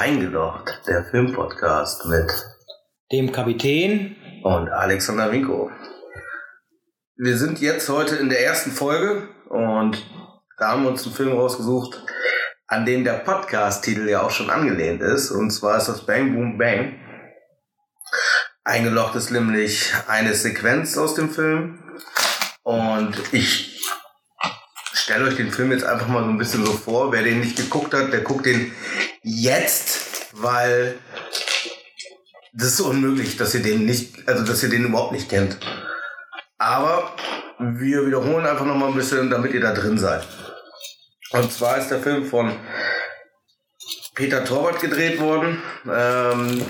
Eingelocht, der Filmpodcast mit dem Kapitän und Alexander Rico. Wir sind jetzt heute in der ersten Folge und da haben wir uns einen Film rausgesucht, an dem der Podcast-Titel ja auch schon angelehnt ist. Und zwar ist das Bang Boom Bang. Eingelocht ist nämlich eine Sequenz aus dem Film. Und ich stelle euch den Film jetzt einfach mal so ein bisschen so vor. Wer den nicht geguckt hat, der guckt den jetzt, weil das ist unmöglich, dass ihr den nicht, also dass ihr den überhaupt nicht kennt. Aber wir wiederholen einfach noch mal ein bisschen, damit ihr da drin seid. Und zwar ist der Film von Peter Torwart gedreht worden. Ähm,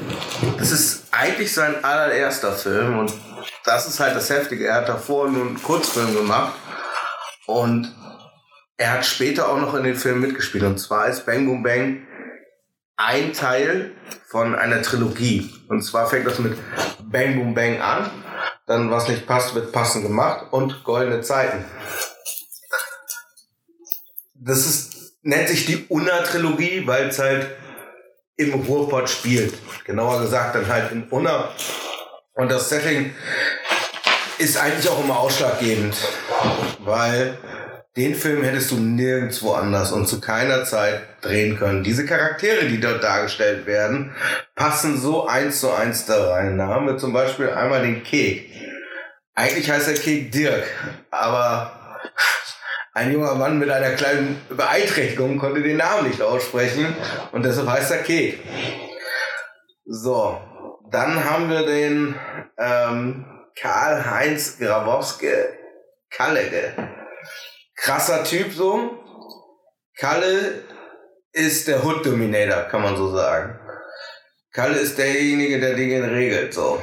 das ist eigentlich sein allererster Film und das ist halt das Heftige. Er hat davor nur einen Kurzfilm gemacht und er hat später auch noch in den Film mitgespielt. Und zwar ist Bang Boom Bang ein Teil von einer Trilogie. Und zwar fängt das mit Bang Boom Bang an. Dann, was nicht passt, wird passend gemacht. Und Goldene Zeiten. Das ist, nennt sich die Unna-Trilogie, weil es halt im Ruhrpott spielt. Genauer gesagt dann halt in Unna. Und das Setting ist eigentlich auch immer ausschlaggebend, weil den Film hättest du nirgendwo anders und zu keiner Zeit drehen können. Diese Charaktere, die dort dargestellt werden, passen so eins zu eins da rein. Da haben wir zum Beispiel einmal den Kek. Eigentlich heißt der Kek Dirk, aber ein junger Mann mit einer kleinen Beeinträchtigung konnte den Namen nicht aussprechen und deshalb heißt er Kek. So, dann haben wir den ähm, Karl-Heinz Grabowski Kallege krasser Typ so. Kalle ist der Hood Dominator, kann man so sagen. Kalle ist derjenige, der Dinge regelt, so.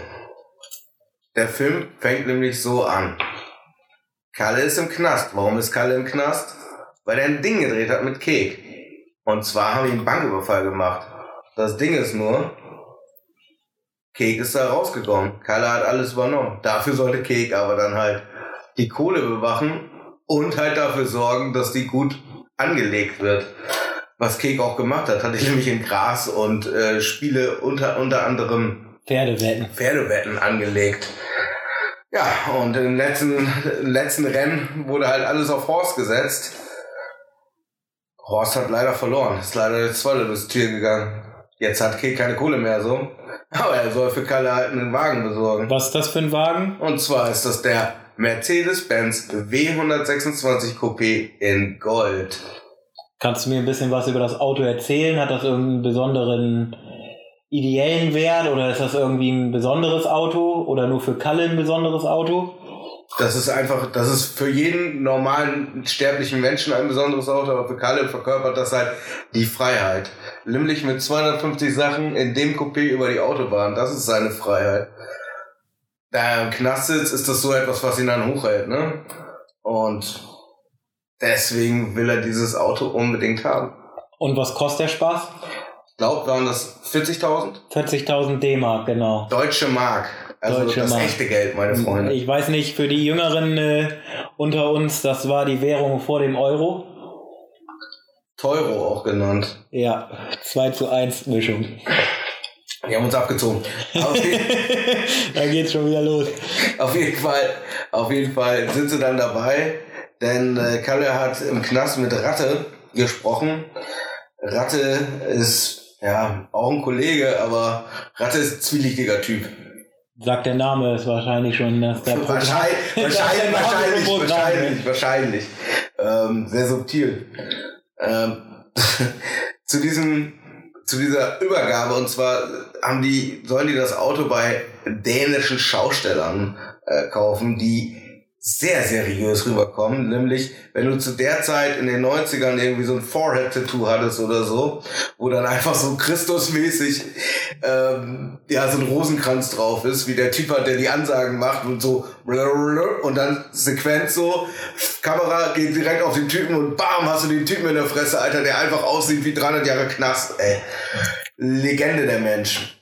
Der Film fängt nämlich so an. Kalle ist im Knast. Warum ist Kalle im Knast? Weil er ein Ding gedreht hat mit Kek. Und zwar haben die einen Banküberfall gemacht. Das Ding ist nur, Kek ist da rausgekommen. Kalle hat alles übernommen. Dafür sollte Kek aber dann halt die Kohle bewachen und halt dafür sorgen, dass die gut angelegt wird. Was Kek auch gemacht hat, hatte ich nämlich in Gras und äh, Spiele unter, unter anderem Pferdewetten. Pferdewetten angelegt. Ja, und im letzten, im letzten Rennen wurde halt alles auf Horst gesetzt. Horst hat leider verloren, ist leider jetzt voll durchs Tier gegangen. Jetzt hat Kek keine Kohle mehr so. Aber er soll für Kalle halt einen Wagen besorgen. Was ist das für ein Wagen? Und zwar ist das der Mercedes-Benz W126 Coupé in Gold. Kannst du mir ein bisschen was über das Auto erzählen? Hat das irgendeinen besonderen ideellen Wert oder ist das irgendwie ein besonderes Auto oder nur für Kalle ein besonderes Auto? Das ist einfach, das ist für jeden normalen sterblichen Menschen ein besonderes Auto, aber für Kalle verkörpert das halt die Freiheit. Nämlich mit 250 Sachen in dem Coupé über die Autobahn, das ist seine Freiheit da im Knast sitzt, ist das so etwas, was ihn dann hochhält, ne? Und deswegen will er dieses Auto unbedingt haben. Und was kostet der Spaß? Ich glaube, waren das 40.000? 40.000 D-Mark, genau. Deutsche Mark. Also Deutsche das Mark. echte Geld, meine Freunde. Ich weiß nicht, für die Jüngeren äh, unter uns, das war die Währung vor dem Euro. Teuro auch genannt. Ja, 2 zu 1 Mischung. Die haben uns abgezogen. da geht's schon wieder los. Auf jeden Fall, auf jeden Fall sind sie dann dabei, denn äh, Kalle hat im Knast mit Ratte gesprochen. Ratte ist ja auch ein Kollege, aber Ratte ist ein zwielichtiger Typ. Sagt der Name ist wahrscheinlich schon dass der Wahrscheinlich, wahrscheinlich, wahrscheinlich, wahrscheinlich, wahrscheinlich. Ähm, sehr subtil. Ähm, zu diesem zu dieser Übergabe. Und zwar haben die sollen die das Auto bei dänischen Schaustellern äh, kaufen, die sehr seriös rüberkommen, nämlich wenn du zu der Zeit in den 90ern irgendwie so ein Forehead-Tattoo hattest oder so, wo dann einfach so Christusmäßig ähm, ja so ein Rosenkranz drauf ist, wie der Typ hat, der die Ansagen macht und so und dann Sequenz so, Kamera geht direkt auf den Typen und bam, hast du den Typen in der Fresse, Alter, der einfach aussieht wie 300 Jahre Knast, ey. Legende der Mensch.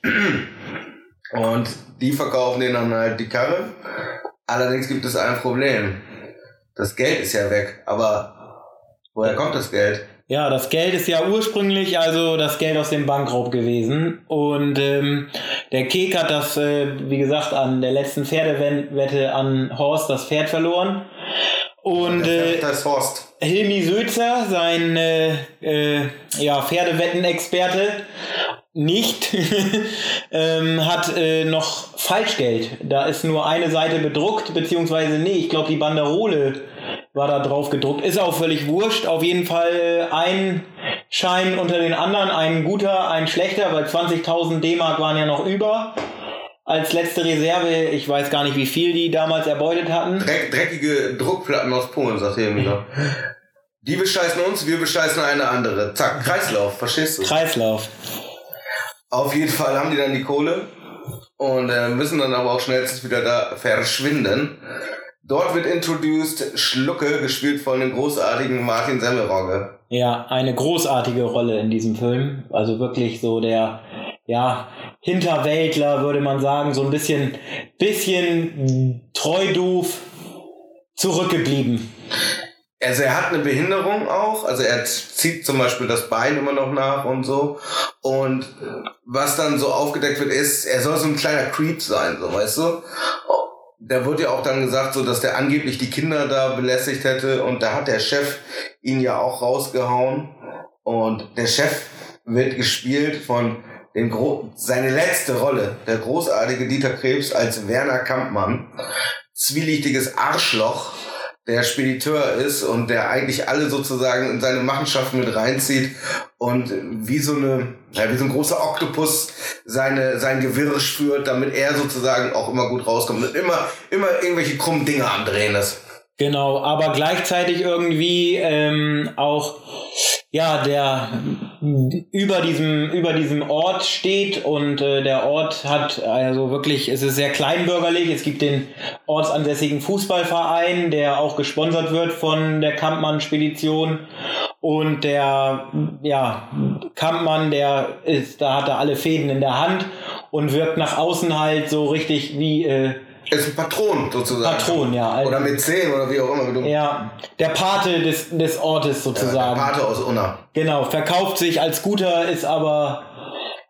Und die verkaufen denen dann halt die Karre Allerdings gibt es ein Problem. Das Geld ist ja weg, aber woher kommt das Geld? Ja, das Geld ist ja ursprünglich also das Geld aus dem Bankraub gewesen. Und ähm, der Kek hat das, äh, wie gesagt, an der letzten Pferdewette an Horst das Pferd verloren. Und äh, das Horst. Hilmi Sözer, sein äh, äh, ja, Pferdewettenexperte, nicht, ähm, hat äh, noch Falschgeld. Da ist nur eine Seite bedruckt, beziehungsweise nee, ich glaube die Banderole war da drauf gedruckt. Ist auch völlig wurscht. Auf jeden Fall ein Schein unter den anderen, ein guter, ein schlechter, weil 20.000 D-Mark waren ja noch über. Als letzte Reserve, ich weiß gar nicht, wie viel die damals erbeutet hatten. Dreck, dreckige Druckplatten aus Polen, sagt er mir. Die bescheißen uns, wir bescheißen eine andere. Zack, Kreislauf, verstehst du? Kreislauf. Auf jeden Fall haben die dann die Kohle und äh, müssen dann aber auch schnellstens wieder da verschwinden. Dort wird introduced Schlucke, gespielt von dem großartigen Martin Semmelrogge. Ja, eine großartige Rolle in diesem Film. Also wirklich so der, ja, Hinterwäldler, würde man sagen, so ein bisschen, bisschen treu doof zurückgeblieben. Also er hat eine Behinderung auch, also er zieht zum Beispiel das Bein immer noch nach und so. Und was dann so aufgedeckt wird, ist, er soll so ein kleiner Creep sein, so weißt du. Da wird ja auch dann gesagt, so dass der angeblich die Kinder da belästigt hätte und da hat der Chef ihn ja auch rausgehauen. Und der Chef wird gespielt von den Gro seine letzte Rolle, der großartige Dieter Krebs als Werner Kampmann, zwielichtiges Arschloch der Spediteur ist und der eigentlich alle sozusagen in seine Machenschaften mit reinzieht und wie so eine, ja, wie so ein großer Oktopus seine, sein Gewirr spürt, damit er sozusagen auch immer gut rauskommt und immer, immer irgendwelche krummen Dinge andrehen ist. Genau, aber gleichzeitig irgendwie ähm, auch ja, der über diesem, über diesem Ort steht und äh, der Ort hat also wirklich, es ist sehr kleinbürgerlich. Es gibt den ortsansässigen Fußballverein, der auch gesponsert wird von der Kampmann-Spedition. Und der, ja, Kampmann, der ist, da hat er alle Fäden in der Hand und wirkt nach außen halt so richtig wie, äh, ist ein Patron sozusagen. Patron, ja. Oder mit 10 oder wie auch immer. Ja, der Pate des, des Ortes sozusagen. Ja, der Pate aus Unna. Genau, verkauft sich als guter, ist aber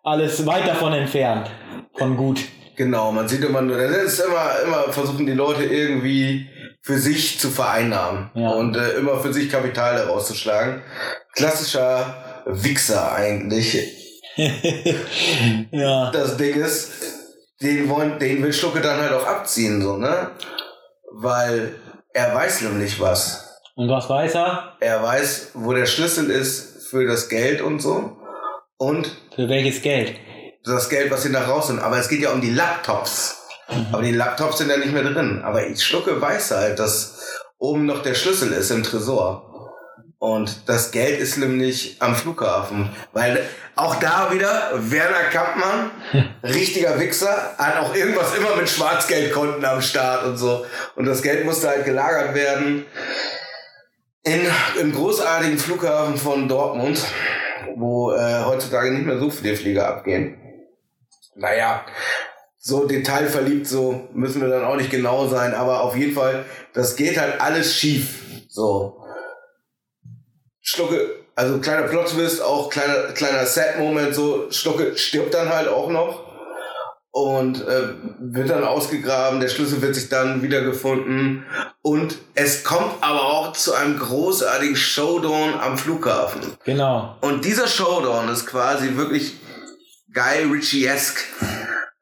alles weit davon entfernt. Von gut. Genau, man sieht immer, das ist immer, immer versuchen die Leute irgendwie für sich zu vereinnahmen ja. und äh, immer für sich Kapital herauszuschlagen. Klassischer Wichser eigentlich. ja. Das Ding ist, den, wollen, den will Schlucke dann halt auch abziehen, so, ne? Weil er weiß nämlich was. Und was weiß er? Er weiß, wo der Schlüssel ist für das Geld und so. Und. Für welches Geld? Das Geld, was sie da raus sind. Aber es geht ja um die Laptops. Mhm. Aber die Laptops sind ja nicht mehr drin. Aber ich Schlucke weiß halt, dass oben noch der Schlüssel ist im Tresor. Und das Geld ist nämlich am Flughafen. Weil auch da wieder Werner Kampmann, richtiger Wichser, hat auch irgendwas immer mit Schwarzgeldkonten am Start und so. Und das Geld musste halt gelagert werden in, im großartigen Flughafen von Dortmund, wo äh, heutzutage nicht mehr so viele Flieger abgehen. Naja, so detailverliebt, so müssen wir dann auch nicht genau sein, aber auf jeden Fall, das geht halt alles schief. So. Schlucke, also kleiner Plot-Twist, auch kleiner, kleiner Sad-Moment, so Schlucke stirbt dann halt auch noch und äh, wird dann ausgegraben, der Schlüssel wird sich dann wiedergefunden und es kommt aber auch zu einem großartigen Showdown am Flughafen. Genau. Und dieser Showdown ist quasi wirklich Guy Ritchie-esque.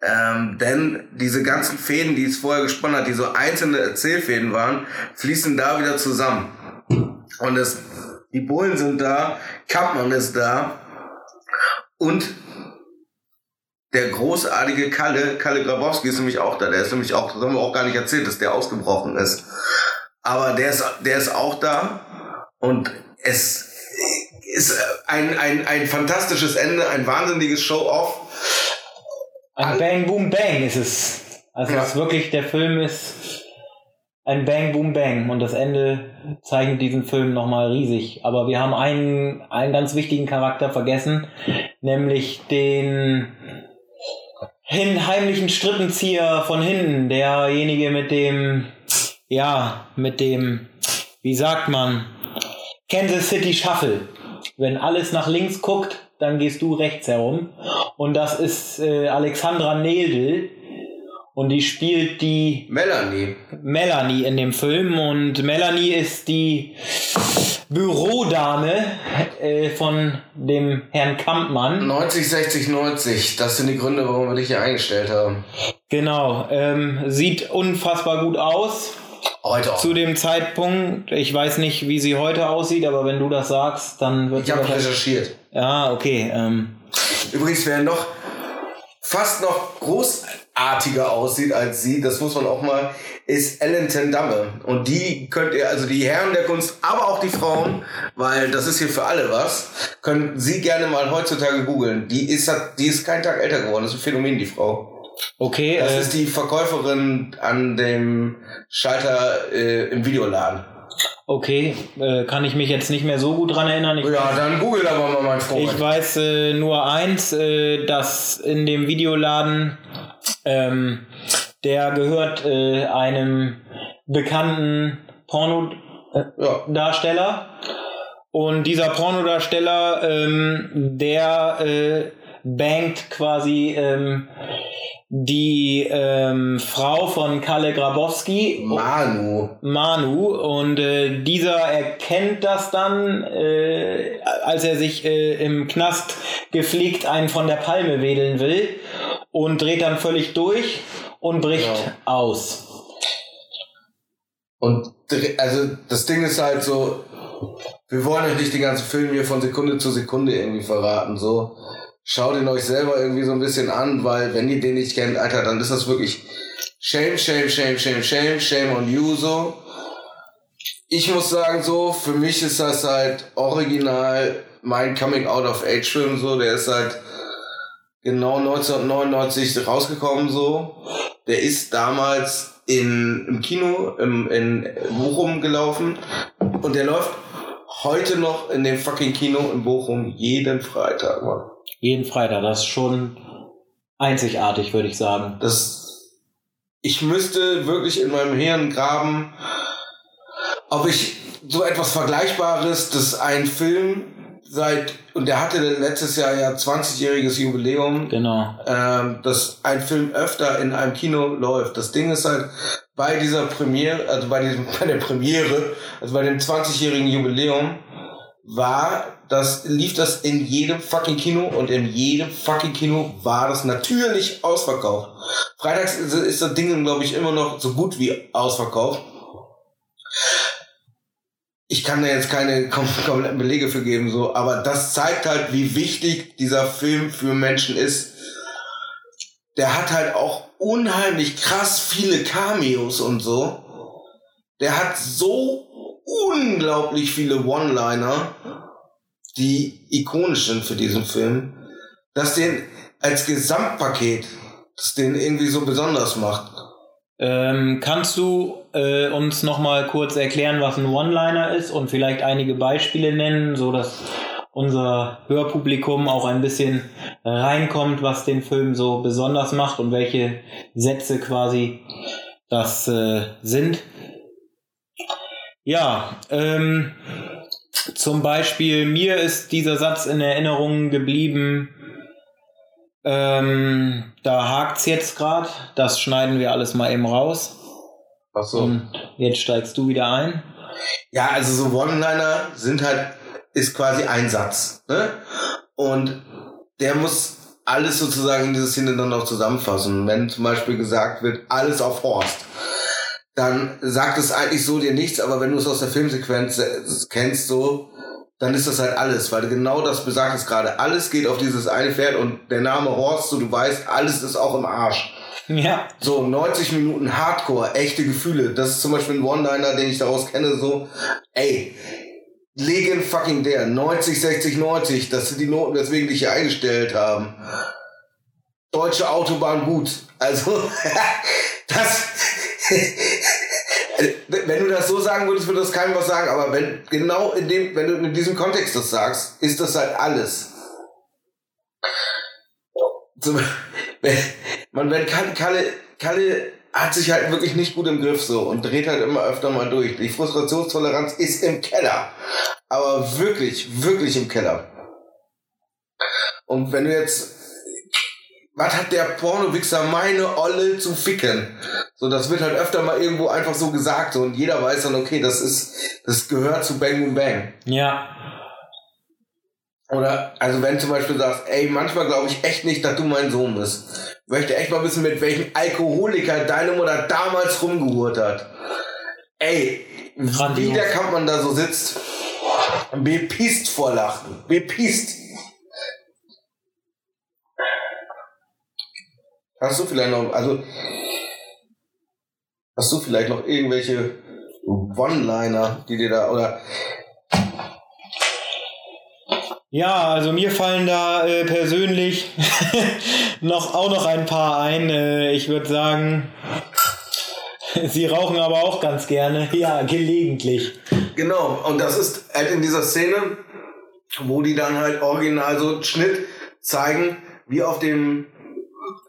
Ähm, denn diese ganzen Fäden, die es vorher gesponnen hat, die so einzelne Erzählfäden waren, fließen da wieder zusammen. Und es die Bullen sind da, Kampmann ist da und der großartige Kalle, Kalle Grabowski ist nämlich auch da. Der ist nämlich auch, das haben wir auch gar nicht erzählt, dass der ausgebrochen ist. Aber der ist, der ist auch da und es ist ein, ein, ein fantastisches Ende, ein wahnsinniges Show-Off. Ein Bang, Boom, Bang ist es. Also ja. es ist wirklich, der Film ist ein Bang, Boom, Bang. Und das Ende zeichnet diesen Film nochmal riesig. Aber wir haben einen, einen ganz wichtigen Charakter vergessen, nämlich den hin, heimlichen Strippenzieher von hinten. Derjenige mit dem, ja, mit dem, wie sagt man, Kansas City Shuffle. wenn alles nach links guckt, dann gehst du rechts herum. Und das ist äh, Alexandra Neldl. Und die spielt die Melanie. Melanie in dem Film. Und Melanie ist die Bürodame äh, von dem Herrn Kampmann. 90, 60, 90. Das sind die Gründe, warum wir dich hier eingestellt haben. Genau. Ähm, sieht unfassbar gut aus. Heute auch. Zu dem Zeitpunkt, ich weiß nicht, wie sie heute aussieht, aber wenn du das sagst, dann wird Ich sie habe recherchiert. Ja, okay. Ähm, Übrigens, wer noch fast noch großartiger aussieht als sie, das muss man auch mal, ist Ellen Tendamme. Und die könnt ihr, also die Herren der Kunst, aber auch die Frauen, weil das ist hier für alle was, können sie gerne mal heutzutage googeln. Die ist, die ist keinen Tag älter geworden. Das ist ein Phänomen, die Frau. okay. Das äh, ist die Verkäuferin an dem Schalter äh, im Videoladen. Okay, äh, kann ich mich jetzt nicht mehr so gut dran erinnern. Ich, Ja, dann google aber mal, mein Freund. ich weiß äh, nur eins, äh, dass in dem Videoladen, ähm, der gehört äh, einem bekannten Pornodarsteller. ja. Und dieser Pornodarsteller, ähm, der äh, bangt quasi ähm, die ähm, Frau von Kalle Grabowski. Manu. Manu und äh, dieser erkennt das dann, äh, als er sich äh, im Knast gepflegt einen von der Palme wedeln will und dreht dann völlig durch und bricht Genau. aus. Und also das Ding ist halt so, wir wollen euch nicht den ganzen Film hier von Sekunde zu Sekunde irgendwie verraten. So, schaut ihn euch selber irgendwie so ein bisschen an, weil wenn ihr den nicht kennt, Alter, dann ist das wirklich shame, shame, shame, shame, shame, shame on you so. Ich muss sagen so, für mich ist das halt original mein Coming Out of Age Film so, der ist halt genau 1999 rausgekommen so. Der ist damals in, im Kino im, in Bochum gelaufen und der läuft heute noch in dem fucking Kino in Bochum jeden Freitag, Mann. Jeden Freitag, das ist schon einzigartig, würde ich sagen. Das, ich müsste wirklich in meinem Hirn graben, ob ich so etwas Vergleichbares, dass ein Film seit, und der hatte letztes Jahr ja 20-jähriges Jubiläum, Genau. ähm, dass ein Film öfter in einem Kino läuft. Das Ding ist halt, bei dieser Premiere, also bei, diesem, bei der Premiere, also bei dem 20-jährigen Jubiläum, war das, lief das in jedem fucking Kino und in jedem fucking Kino war das natürlich ausverkauft. Freitags ist, ist das Ding, glaube ich, immer noch so gut wie ausverkauft. Ich kann da jetzt keine kom kompletten Belege für geben, so, aber das zeigt halt, wie wichtig dieser Film für Menschen ist. Der hat halt auch unheimlich krass viele Cameos und so. Der hat so unglaublich viele One-Liner, die ikonisch sind für diesen Film, dass den als Gesamtpaket, das den irgendwie so besonders macht. Ähm, kannst du äh, uns nochmal kurz erklären, was ein One-Liner ist und vielleicht einige Beispiele nennen, so dass unser Hörpublikum auch ein bisschen reinkommt, was den Film so besonders macht und welche Sätze quasi das äh, sind? Ja, ähm, zum Beispiel mir ist dieser Satz in Erinnerung geblieben. Ähm, da hakt's jetzt gerade. Das schneiden wir alles mal eben raus. Ach so. Und jetzt steigst du wieder ein. Ja, also so One-Liner sind halt, ist quasi ein Satz. Ne? Und der muss alles sozusagen in dieser Szene dann noch zusammenfassen. Wenn zum Beispiel gesagt wird, alles auf Horst, dann sagt es eigentlich so dir nichts, aber wenn du es aus der Filmsequenz äh, kennst, so, dann ist das halt alles, weil genau das besagt es gerade. Alles geht auf dieses eine Pferd und der Name Horst, so du weißt, alles ist auch im Arsch. Ja. So, 90 Minuten Hardcore, echte Gefühle. Das ist zum Beispiel ein One-Liner, den ich daraus kenne, so, ey, Legend fucking der, 90, 60, 90, das sind die Noten, weswegen die hier eingestellt haben. Deutsche Autobahn gut. Also, das, wenn du das so sagen würdest, würde das keinem was sagen, aber wenn, genau in dem, wenn du in diesem Kontext das sagst, ist das halt alles. Zum, wenn, man, wenn Kalle, Kalle, hat sich halt wirklich nicht gut im Griff so und dreht halt immer öfter mal durch. Die Frustrationstoleranz ist im Keller. Aber wirklich, wirklich im Keller. Und wenn du jetzt, was hat der Pornowichser meine Olle zu ficken? So, das wird halt öfter mal irgendwo einfach so gesagt so, und jeder weiß dann, okay, das ist, das gehört zu Bang Boom Bang. Ja. Oder, also wenn zum Beispiel sagst, ey, manchmal glaube ich echt nicht, dass du mein Sohn bist. Ich möchte echt mal wissen, mit welchem Alkoholiker deine Mutter damals rumgehurt hat. Ey, Grandios. wie der Kampfmann da so sitzt, bepisst vor Lachen. Bepisst. Hast du vielleicht noch, also, hast du vielleicht noch irgendwelche One-Liner, die dir da, oder, Ja, also mir fallen da äh, persönlich noch auch noch ein paar ein. Äh, ich würde sagen, sie rauchen aber auch ganz gerne. Ja, gelegentlich. Genau, und das ist halt in dieser Szene, wo die dann halt original so Schnitt zeigen, wie auf dem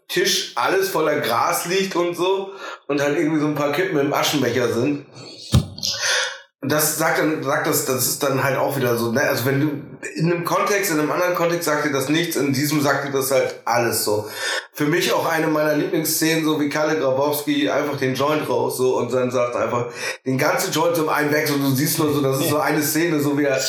Tisch alles voller Gras liegt und so und halt irgendwie so ein paar Kippen im Aschenbecher sind. Das sagt dann, sagt das, das ist dann halt auch wieder so, ne? Also wenn du in einem Kontext, in einem anderen Kontext sagt dir das nichts, in diesem sagt dir das halt alles so. Für mich auch eine meiner Lieblingsszenen, so wie Kalle Grabowski einfach den Joint raus, so, und dann sagt einfach den ganzen Joint im einen weg, so, du siehst nur so, das ist so eine Szene, so wie er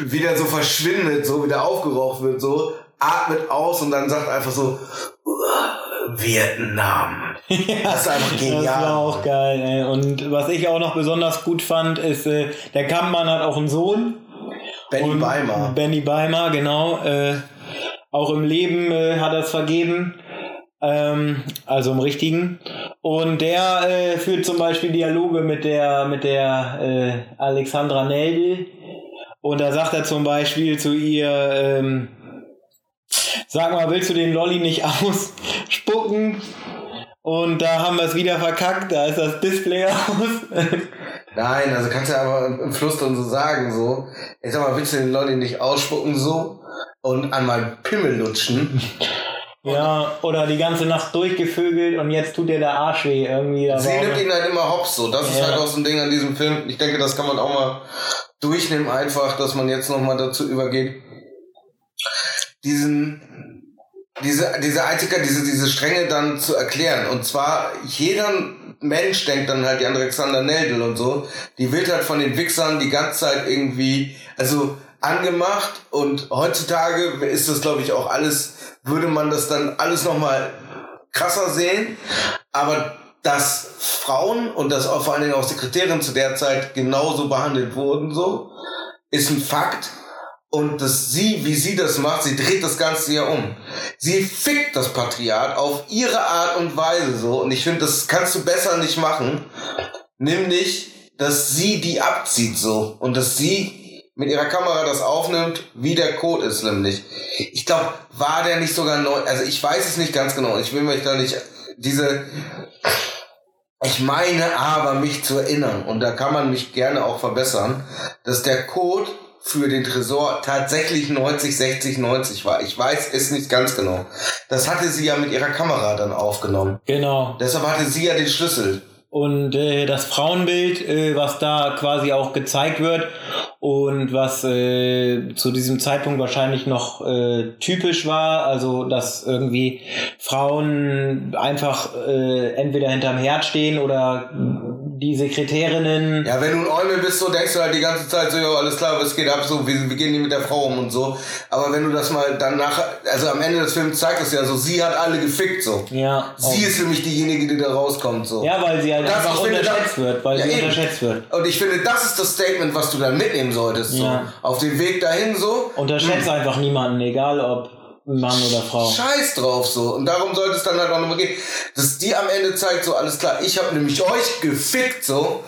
wieder so verschwindet, so wieder aufgeraucht wird, so, atmet aus und dann sagt einfach so, "Uah, Vietnam. Das ist einfach Das genial. war auch geil. Ey. Und was ich auch noch besonders gut fand, ist, äh, der Kampfmann hat auch einen Sohn. Benny Weimar. Benny Beimer, genau. Äh, auch im Leben äh, hat er es vergeben. Ähm, also im richtigen. Und der äh, führt zum Beispiel Dialoge mit der, mit der äh, Alexandra Neldl. Und da sagt er zum Beispiel zu ihr, ähm, sag mal, willst du den Lolli nicht ausspucken? Und da haben wir es wieder verkackt, da ist das Display aus. Nein, also kannst du ja aber im Fluss dann so sagen, so. Ich sag mal, willst du den Lolli nicht ausspucken, so? Und an meinen Pimmel lutschen? ja, oder die ganze Nacht durchgevögelt und jetzt tut dir der Arsch weh irgendwie. Sie nimmt ihn halt immer hops, so. Das ist Ja. halt auch so ein Ding an diesem Film. Ich denke, das kann man auch mal durchnehmen, einfach, dass man jetzt nochmal dazu übergeht, diesen, diese, diese Eitiker, diese, diese Stränge dann zu erklären. Und zwar, jeder Mensch denkt dann halt, die Alexander Neldl und so, die wird halt von den Wichsern die ganze Zeit irgendwie, also angemacht und heutzutage ist das glaube ich auch alles, würde man das dann alles nochmal krasser sehen, aber dass Frauen und dass auch vor allen Dingen auch Sekretärinnen zu der Zeit genauso behandelt wurden, so, ist ein Fakt. Und dass sie, wie sie das macht, sie dreht das Ganze ja um. Sie fickt das Patriarch auf ihre Art und Weise so. Und ich finde, das kannst du besser nicht machen. Nämlich, dass sie die abzieht so. Und dass sie mit ihrer Kamera das aufnimmt, wie der Code ist nämlich. Ich glaube, war der nicht sogar neu, also ich weiß es nicht ganz genau. Ich will mich da nicht, diese, ich meine aber, mich zu erinnern, und da kann man mich gerne auch verbessern, dass der Code für den Tresor tatsächlich 90, 60, 90 war. Ich weiß es nicht ganz genau. Das hatte sie ja mit ihrer Kamera dann aufgenommen. Genau. Deshalb hatte sie ja den Schlüssel. Und äh, das Frauenbild, äh, was da quasi auch gezeigt wird und was äh, zu diesem Zeitpunkt wahrscheinlich noch äh, typisch war, also dass irgendwie Frauen einfach äh, entweder hinterm Herd stehen oder die Sekretärinnen. Ja, wenn du ein Eumel bist, so denkst du halt die ganze Zeit so, ja, alles klar, was geht ab, so, wir, wir gehen hier mit der Frau um und so. Aber wenn du das mal dann nachher, also am Ende des Films zeigt es ja so, sie hat alle gefickt, so. Ja, Sie ist nämlich diejenige, die da rauskommt, so. ja, weil sie halt Das- einfach finde, unterschätzt das- wird, weil Ja, sie eben. unterschätzt wird. Und ich finde, das ist das Statement, was du dann mitnehmen solltest, so. Ja. Auf dem Weg dahin, so. Unterschätzt einfach niemanden, egal ob Mann oder Frau. Scheiß drauf so. Und darum sollte es dann halt auch nochmal gehen. Dass die am Ende zeigt, so alles klar, ich habe nämlich euch gefickt, so.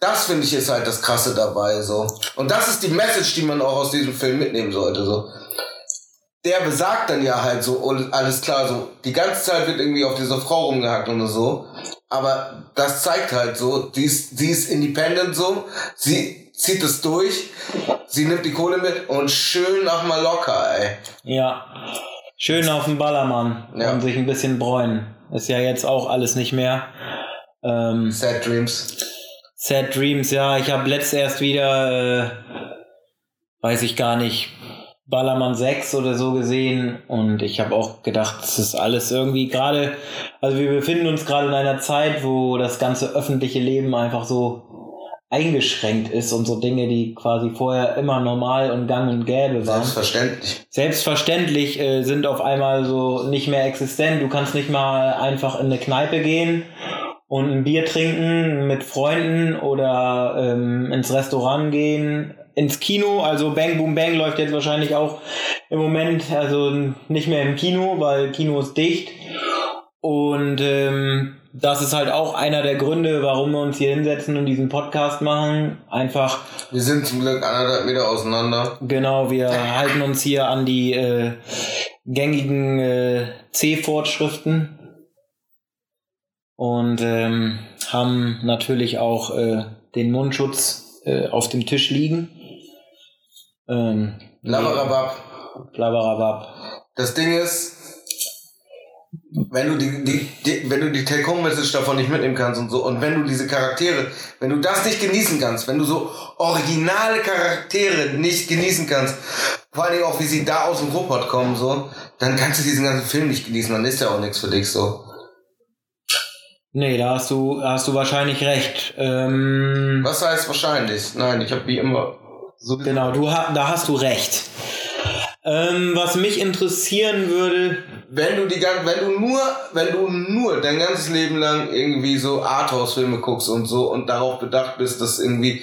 Das finde ich ist halt das Krasse dabei, so. Und das ist die Message, die man auch aus diesem Film mitnehmen sollte, so. Der besagt dann ja halt so, oh, alles klar, so. Die ganze Zeit wird irgendwie auf diese Frau rumgehackt und so. Aber das zeigt halt so, sie ist, sie ist independent so. Sie zieht es durch. Sie nimmt die Kohle mit und schön nach Mallorca, ey. Ja. Schön auf dem Ballermann Ja. und sich ein bisschen bräunen. Ist ja jetzt auch alles nicht mehr. Ähm, Sad Dreams. Sad Dreams, ja, ich habe letzt erst wieder, äh, weiß ich gar nicht, Ballermann 6 oder so gesehen und ich habe auch gedacht, das ist alles irgendwie gerade, also wir befinden uns gerade in einer Zeit, wo das ganze öffentliche Leben einfach so eingeschränkt ist und so Dinge, die quasi vorher immer normal und gang und gäbe waren Selbstverständlich. selbstverständlich äh, sind auf einmal so nicht mehr existent. Du kannst nicht mal einfach in eine Kneipe gehen und ein Bier trinken mit Freunden oder ähm, ins Restaurant gehen, ins Kino. Also Bang Boom Bang läuft jetzt wahrscheinlich auch im Moment also nicht mehr im Kino, weil Kino ist dicht. Und ähm, das ist halt auch einer der Gründe, warum wir uns hier hinsetzen und diesen Podcast machen. Einfach Wir sind zum Glück anderthalb Meter auseinander. Genau, wir halten uns hier an die äh, gängigen äh, C-Vorschriften und ähm, haben natürlich auch äh, den Mundschutz äh, auf dem Tisch liegen. Ähm, Labarabab. Blabberabab. Das Ding ist, wenn du die, die, die wenn du die Take-Home-Message davon nicht mitnehmen kannst und so, und wenn du diese Charaktere, wenn du das nicht genießen kannst, wenn du so originale Charaktere nicht genießen kannst, vor Dingen auch wie sie da aus dem Ruhrpott kommen, so, dann kannst du diesen ganzen Film nicht genießen, dann ist ja auch nichts für dich so. Nee, da hast du, da hast du wahrscheinlich recht. Ähm, Was heißt wahrscheinlich? Nein, ich habe wie immer so genau, du da hast du recht. Ähm, was mich interessieren würde, wenn du die gan- wenn du nur, wenn du nur dein ganzes Leben lang irgendwie so Arthouse-Filme guckst und so und darauf bedacht bist, dass irgendwie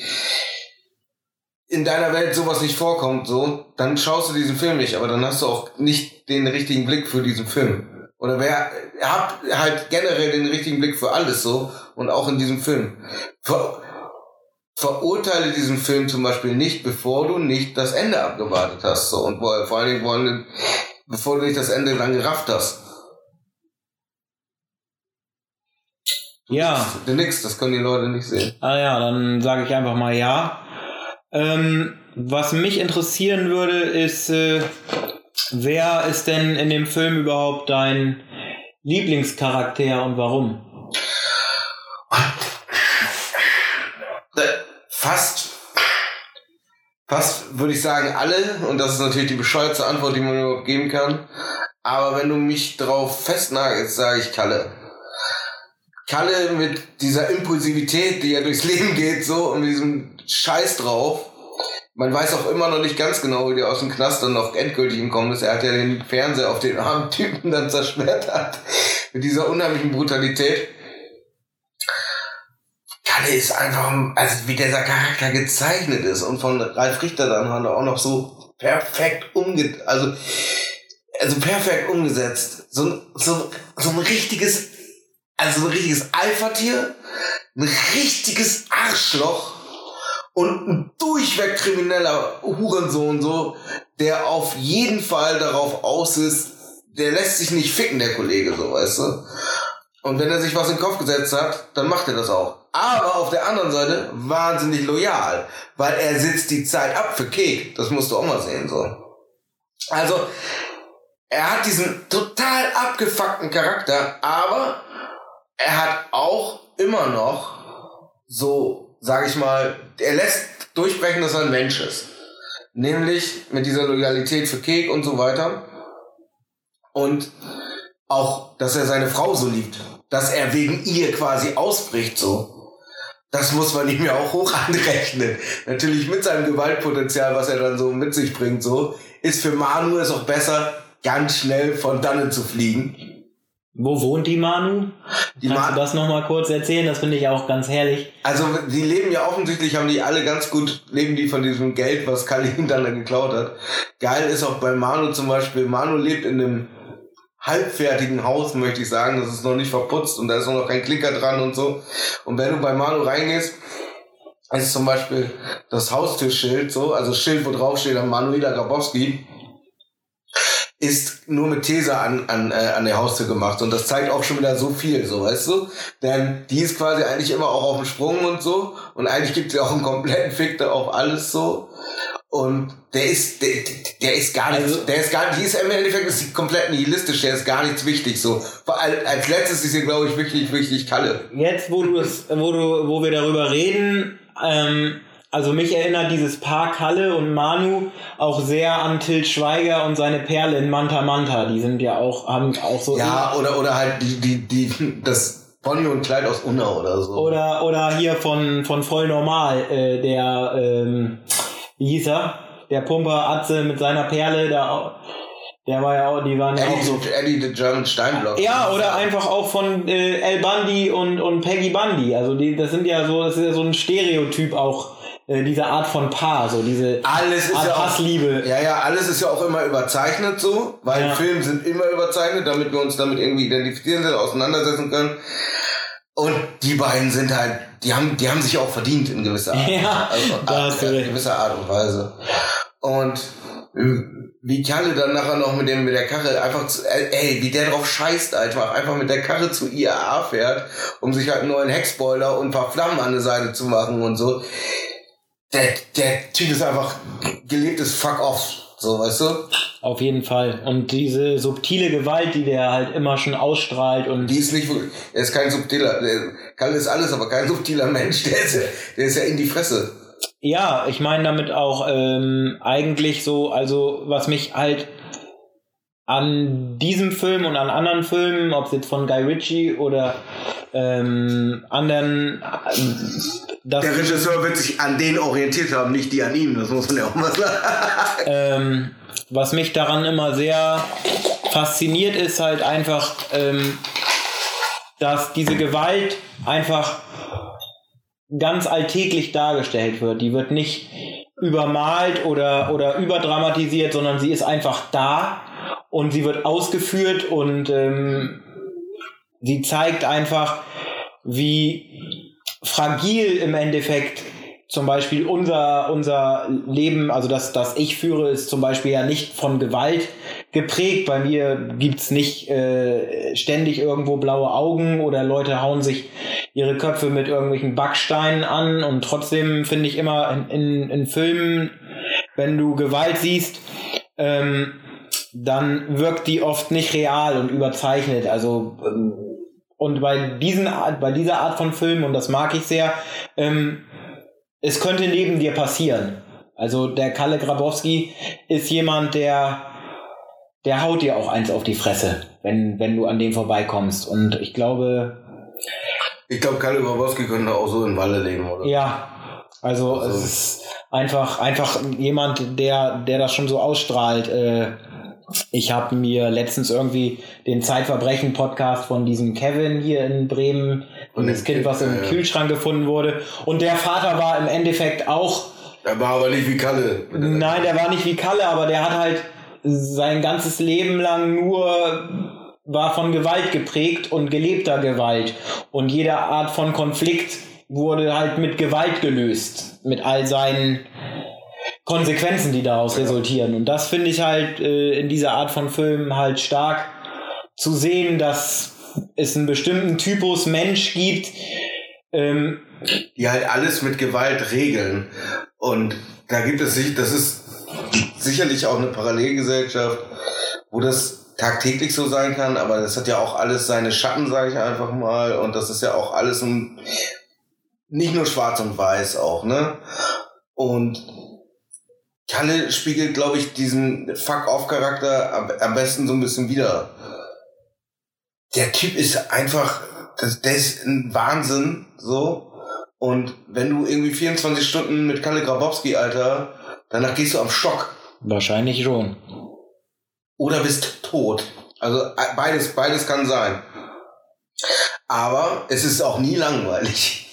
in deiner Welt sowas nicht vorkommt, so, dann schaust du diesen Film nicht, aber dann hast du auch nicht den richtigen Blick für diesen Film. Oder wer hat halt generell den richtigen Blick für alles so und auch in diesem Film. Verurteile diesen Film zum Beispiel nicht, bevor du nicht das Ende abgewartet hast. So. Und wo, vor allen Dingen, bevor du nicht das Ende dann gerafft hast. ja, Du nix, das können die Leute nicht sehen. Ah ja, dann sage ich einfach mal ja. Ähm, was mich interessieren würde, ist, äh, wer ist denn in dem Film überhaupt dein Lieblingscharakter und warum? Äh, Fast, fast würde ich sagen alle, und das ist natürlich die bescheuerte Antwort, die man überhaupt geben kann. Aber wenn du mich drauf festnagelst, sage ich Kalle. Kalle mit dieser Impulsivität, die ja durchs Leben geht, so, und mit diesem Scheiß drauf. Man weiß auch immer noch nicht ganz genau, wie der aus dem Knast dann noch endgültig gekommen ist. Er hat ja den Fernseher auf den armen Typen dann zerschmettert. Mit dieser unheimlichen Brutalität. Kalle ist einfach, also wie dieser Charakter gezeichnet ist und von Ralf Richter dann halt auch noch so perfekt umge, also, also perfekt umgesetzt. So, ein- so, so ein richtiges, also so ein richtiges Alpha-Tier, ein richtiges Arschloch und ein durchweg krimineller Hurensohn so, der auf jeden Fall darauf aus ist, der lässt sich nicht ficken, der Kollege, so, weißt du. Und wenn er sich was in den Kopf gesetzt hat, dann macht er das auch. Aber auf der anderen Seite wahnsinnig loyal, weil er sitzt die Zeit ab für Kek. Das musst du auch mal sehen, so. Also, er hat diesen total abgefuckten Charakter, aber er hat auch immer noch so, sag ich mal, er lässt durchbrechen, dass er ein Mensch ist. Nämlich mit dieser Loyalität für Kek und so weiter. Und auch, dass er seine Frau so liebt. Dass er wegen ihr quasi ausbricht, so. Das muss man ihm ja auch hoch anrechnen. Natürlich mit seinem Gewaltpotenzial, was er dann so mit sich bringt, so. Ist für Manu es auch besser, ganz schnell von dannen zu fliegen. Wo wohnt die Manu? Die Kannst Ma du das nochmal kurz erzählen? Das finde ich auch ganz herrlich. Also, die leben ja offensichtlich, haben die alle ganz gut, leben die von diesem Geld, was Kali ihnen dann geklaut hat. Geil ist auch bei Manu zum Beispiel, Manu lebt in einem halbfertigen Haus, möchte ich sagen. Das ist noch nicht verputzt und da ist noch kein Klicker dran und so. Und wenn du bei Manu reingehst, ist zum Beispiel das Haustürschild so, also Schild, wo drauf steht, Manuela Grabowski, ist nur mit Tesa an, an, äh, an der Haustür gemacht. Und das zeigt auch schon wieder so viel, so, weißt du? Denn die ist quasi eigentlich immer auch auf dem Sprung und so. Und eigentlich gibt sie auch einen kompletten Fick da auf alles so. Und der ist, der, der ist gar nicht, also, der ist gar nicht, die ist im Endeffekt ist komplett nihilistisch, der ist gar nichts wichtig, so. Als letztes ist hier, glaube ich, wirklich, wirklich Kalle. Jetzt, wo du es, wo du, wo wir darüber reden, ähm, also mich erinnert dieses Paar Kalle und Manu auch sehr an Til Schweiger und seine Perle in Manta Manta. Die sind ja auch, haben auch so. Ja, oder, oder halt die, die, die, das Bonnie und Kleid aus Unna oder so. Oder, oder hier von, von Voll Normal, äh, der, ähm, wie hieß er? Der Pumper Atze mit seiner Perle, da, der war ja auch, die waren ja auch so. Eddie the German Steinblock. Ja, oder einfach auch von äh, El Bundy und, und Peggy Bundy. Also die, das sind ja so, das ist ja so ein Stereotyp auch äh, diese Art von Paar, so diese alles ist Art ja Hassliebe. Ja, ja, alles ist ja auch immer überzeichnet so, weil ja. Filme sind immer überzeichnet, damit wir uns damit irgendwie identifizieren, auseinandersetzen können. Und die beiden sind halt, die haben, die haben sich auch verdient in gewisser Art, ja, also, Art, in gewisser Art und Weise. Und wie Kalle dann nachher noch mit dem mit der Karre einfach zu, äh, ey, wie der drauf scheißt einfach, einfach mit der Karre zu IAA fährt, um sich halt einen neuen Heckspoiler und ein paar Flammen an der Seite zu machen und so. Der, der Typ ist einfach gelebtes Fuck off. So, weißt du? Auf jeden Fall. Und diese subtile Gewalt, die der halt immer schon ausstrahlt und. Die ist nicht wirklich, er ist kein subtiler, Kalle ist alles, aber kein subtiler Mensch, der ist ja, der ist ja in die Fresse. Ja, ich meine damit auch ähm, eigentlich so, also was mich halt an diesem Film und an anderen Filmen, ob es jetzt von Guy Ritchie oder ähm, anderen. Äh, der Regisseur wird sich an denen orientiert haben, nicht die an ihm, das muss man ja auch mal sagen. Ähm, was mich daran immer sehr fasziniert, ist halt einfach, ähm, dass diese Gewalt einfach ganz alltäglich dargestellt wird. Die wird nicht übermalt oder, oder überdramatisiert, sondern sie ist einfach da und sie wird ausgeführt und ähm, sie zeigt einfach, wie fragil im Endeffekt zum Beispiel unser, unser Leben, also das, das ich führe, ist zum Beispiel ja nicht von Gewalt geprägt. Bei mir gibt's nicht äh, ständig irgendwo blaue Augen oder Leute hauen sich ihre Köpfe mit irgendwelchen Backsteinen an und trotzdem finde ich immer in, in, in Filmen, wenn du Gewalt siehst, ähm, dann wirkt die oft nicht real und überzeichnet. Also ähm, und bei diesen bei dieser Art von Filmen und das mag ich sehr, ähm, es könnte neben dir passieren. Also der Kalle Grabowski ist jemand, der der haut dir auch eins auf die Fresse, wenn wenn du an dem vorbeikommst. Und ich glaube, ich glaube, Kalle Grabowski könnte auch so in Walle leben, oder? Ja. Also, also, es ist einfach einfach jemand, der der das schon so ausstrahlt. Äh, ich habe mir letztens irgendwie den Zeitverbrechen-Podcast von diesem Kevin hier in Bremen und das Kind, was im ja. Kühlschrank gefunden wurde. Und der Vater war im Endeffekt auch. Er war aber nicht wie Kalle. Nein, der war nicht wie Kalle, aber der hat halt sein ganzes Leben lang nur war von Gewalt geprägt und gelebter Gewalt. Und jede Art von Konflikt wurde halt mit Gewalt gelöst. Mit all seinen Konsequenzen, die daraus resultieren. Und das finde ich halt äh, in dieser Art von Filmen halt stark zu sehen, dass es einen bestimmten Typus Mensch gibt, ähm, die halt alles mit Gewalt regeln. Und da gibt es sich, das ist sicherlich auch eine Parallelgesellschaft, wo das tagtäglich so sein kann, aber das hat ja auch alles seine Schatten, sage ich einfach mal, und das ist ja auch alles ein, nicht nur schwarz und weiß auch, ne? Und Kalle spiegelt, glaube ich, diesen Fuck-Off-Charakter am, am besten so ein bisschen wieder. Der Typ ist einfach, das, der ist ein Wahnsinn, so. Und wenn du irgendwie 24 Stunden mit Kalle Grabowski, Alter, danach gehst du am Schock. Wahrscheinlich schon. Oder bist tot. Also äh, beides, beides kann sein. Aber es ist auch nie langweilig.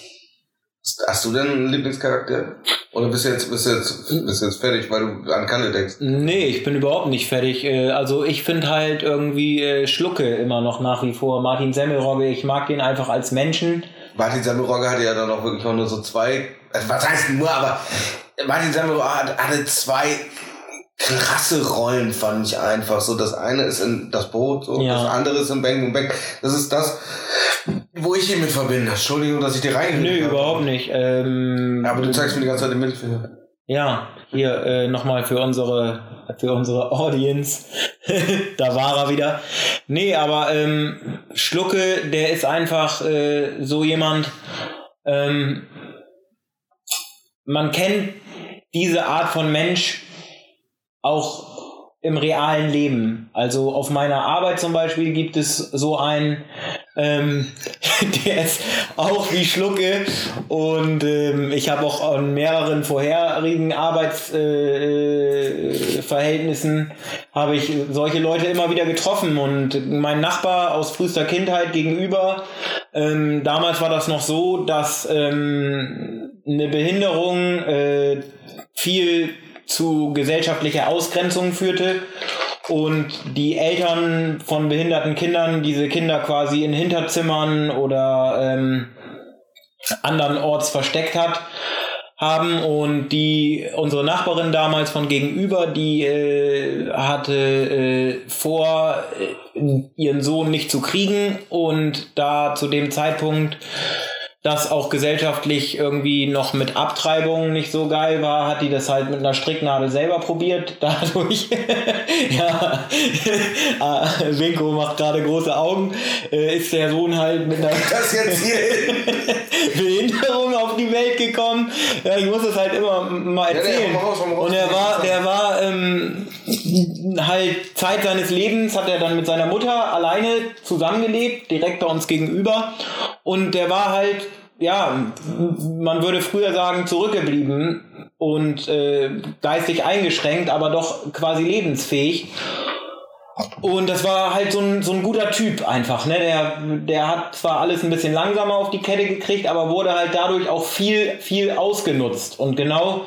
Hast du denn einen Lieblingscharakter? Oder bist du jetzt, bist du jetzt, bist du jetzt fertig, weil du an Kalle denkst? Nee, ich bin überhaupt nicht fertig. Äh, also ich finde halt irgendwie äh, Schlucke immer noch nach wie vor. Martin Semmelrogge, ich mag den einfach als Menschen. Martin Semmelrogge hatte ja dann auch wirklich auch nur so zwei, also was heißt nur, aber Martin Semmelrogge hatte zwei krasse Rollen, fand ich einfach. So, das eine ist in das Boot, so, ja. das andere ist in Bang Bang. Das ist das, wo ich ihn mit verbinde. Entschuldigung, dass ich dir rein. Nö, überhaupt nicht. Ähm, aber du zeigst mir die ganze Zeit den Mittelfinger. Ja, hier äh, nochmal für unsere, für unsere Audience. da war er wieder. Nee, aber ähm, Schlucke, der ist einfach äh, so jemand, ähm, man kennt diese Art von Mensch auch im realen Leben. Also auf meiner Arbeit zum Beispiel gibt es so einen, ähm, der ist auch wie Schlucke. Und ähm, ich habe auch an mehreren vorherigen Arbeitsverhältnissen äh, habe ich solche Leute immer wieder getroffen. Und mein Nachbar aus frühester Kindheit gegenüber, ähm, damals war das noch so, dass ähm, eine Behinderung äh, viel zu gesellschaftlicher Ausgrenzung führte und die Eltern von behinderten Kindern diese Kinder quasi in Hinterzimmern oder ähm, andernorts versteckt hat haben und die unsere Nachbarin damals von gegenüber die äh, hatte äh, vor äh, ihren Sohn nicht zu kriegen und da zu dem Zeitpunkt das auch gesellschaftlich irgendwie noch mit Abtreibung nicht so geil war, hat die das halt mit einer Stricknadel selber probiert. Dadurch, ja, ah, Winko macht gerade große Augen, äh, ist der Sohn halt mit einer Behinderung auf die Welt gekommen. Ja, ich muss das halt immer mal erzählen. Ja, raus, raus, Und er war, der war ähm, halt Zeit seines Lebens hat er dann mit seiner Mutter alleine zusammengelebt, direkt bei uns gegenüber. Und der war halt ja, man würde früher sagen, zurückgeblieben und äh, geistig eingeschränkt, aber doch quasi lebensfähig. Und das war halt so ein, so ein guter Typ einfach, ne? Der, der hat zwar alles ein bisschen langsamer auf die Kette gekriegt, aber wurde halt dadurch auch viel, viel ausgenutzt. Und genau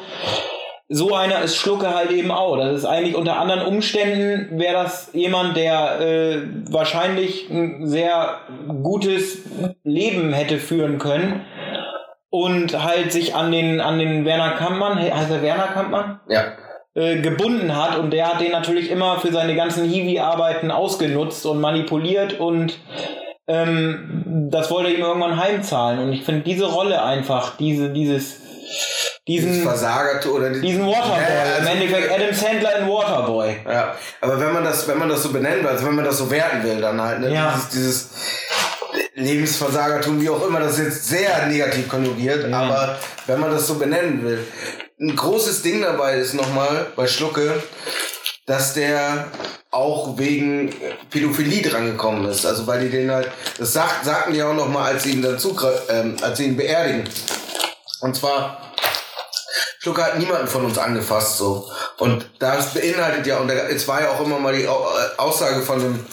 so einer ist Schlucke halt eben auch. Das ist eigentlich unter anderen Umständen wäre das jemand, der äh, wahrscheinlich ein sehr gutes Leben hätte führen können und halt sich an den an den Werner Kampmann, heißt er Werner Kampmann? Ja. Äh, gebunden hat und der hat den natürlich immer für seine ganzen Hiwi-Arbeiten ausgenutzt und manipuliert und ähm, das wollte ihm irgendwann heimzahlen und ich finde diese Rolle einfach, diese, dieses diesen Versager oder diesen Waterboy. Ja, also Im Endeffekt Adam Sandler in Waterboy. Ja, aber wenn man das, wenn man das so benennen will, also wenn man das so werten will, dann halt, ne, ja. dieses, dieses Lebensversagertum, wie auch immer, das ist jetzt sehr negativ konjugiert, ja. aber wenn man das so benennen will, ein großes Ding dabei ist nochmal bei Schlucke, dass der auch wegen Pädophilie drangekommen ist. Also weil die den halt, das sagt, sagten die auch nochmal, als sie ihn dazu, ähm, als sie ihn beerdigen. Und zwar Schlucker hat niemanden von uns angefasst, so. Und das beinhaltet ja, und es war ja auch immer mal die äh, Aussage von dem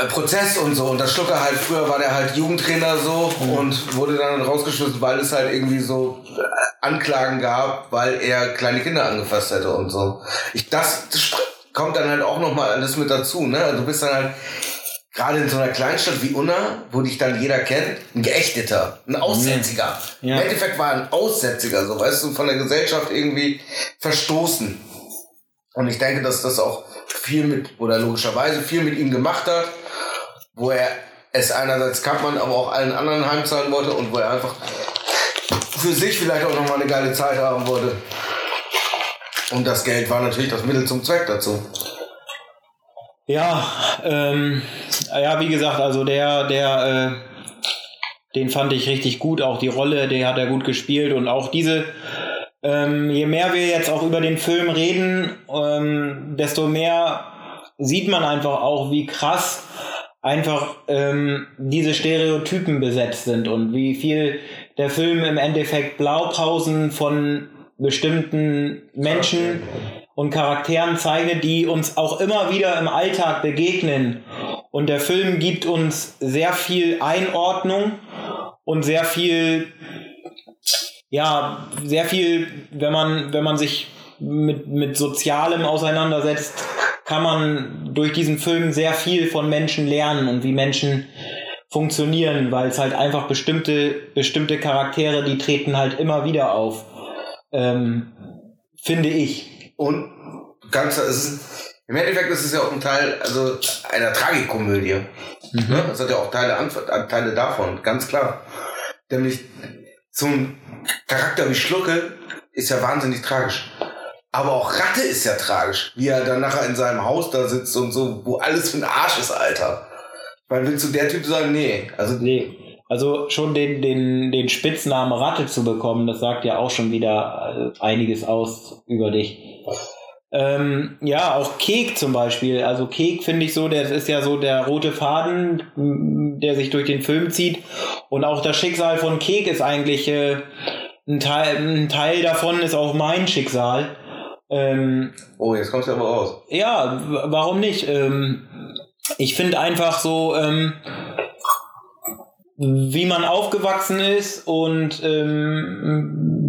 äh, Prozess und so. Und das Schlucker halt, früher war der halt Jugendtrainer so mhm. und wurde dann rausgeschmissen, weil es halt irgendwie so äh, Anklagen gab, weil er kleine Kinder angefasst hätte und so. Ich, das, das kommt dann halt auch nochmal alles mit dazu, ne? Also du bist dann halt, gerade in so einer Kleinstadt wie Unna, wo dich dann jeder kennt, ein Geächteter, ein Aussätziger. Ja. Im Endeffekt war ein Aussätziger, so weißt du, von der Gesellschaft irgendwie verstoßen. Und ich denke, dass das auch viel mit, oder logischerweise viel mit ihm gemacht hat, wo er es einerseits Kampmann, aber auch allen anderen heimzahlen wollte und wo er einfach für sich vielleicht auch nochmal eine geile Zeit haben wollte. Und das Geld war natürlich das Mittel zum Zweck dazu. Ja, ähm, ja, wie gesagt, also der, der, äh, den fand ich richtig gut, auch die Rolle, die hat er gut gespielt. Und auch diese, ähm, je mehr wir jetzt auch über den Film reden, ähm, desto mehr sieht man einfach auch, wie krass einfach ähm, diese Stereotypen besetzt sind und wie viel der Film im Endeffekt Blaupausen von bestimmten Menschen und Charakteren zeige, die uns auch immer wieder im Alltag begegnen. Und der Film gibt uns sehr viel Einordnung und sehr viel, ja, sehr viel, wenn man, wenn man sich mit, mit Sozialem auseinandersetzt, kann man durch diesen Film sehr viel von Menschen lernen und wie Menschen funktionieren, weil es halt einfach bestimmte, bestimmte Charaktere, die treten halt immer wieder auf. Ähm, finde ich. Und ganz, es ist, im Endeffekt ist es ja auch ein Teil also einer Tragikomödie. Mhm. Ne? Das hat ja auch Teile, Teile davon, ganz klar. Nämlich so ein Charakter wie Schlucke ist ja wahnsinnig tragisch. Aber auch Ratte ist ja tragisch, wie er dann nachher in seinem Haus da sitzt und so, wo alles für ein Arsch ist, Alter. Weil willst du der Typ sagen, nee, also Nee. Also schon den, den, den Spitznamen Ratte zu bekommen, das sagt ja auch schon wieder äh, einiges aus über dich. Ähm, ja, auch Kek zum Beispiel. Also Kek finde ich so, das ist ja so der rote Faden, der sich durch den Film zieht. Und auch das Schicksal von Kek ist eigentlich äh, ein, Teil, ein Teil davon ist auch mein Schicksal. Ähm, oh, jetzt kommst du aber raus. ja, warum nicht? Ähm, ich finde einfach so, ähm, wie man aufgewachsen ist und ähm,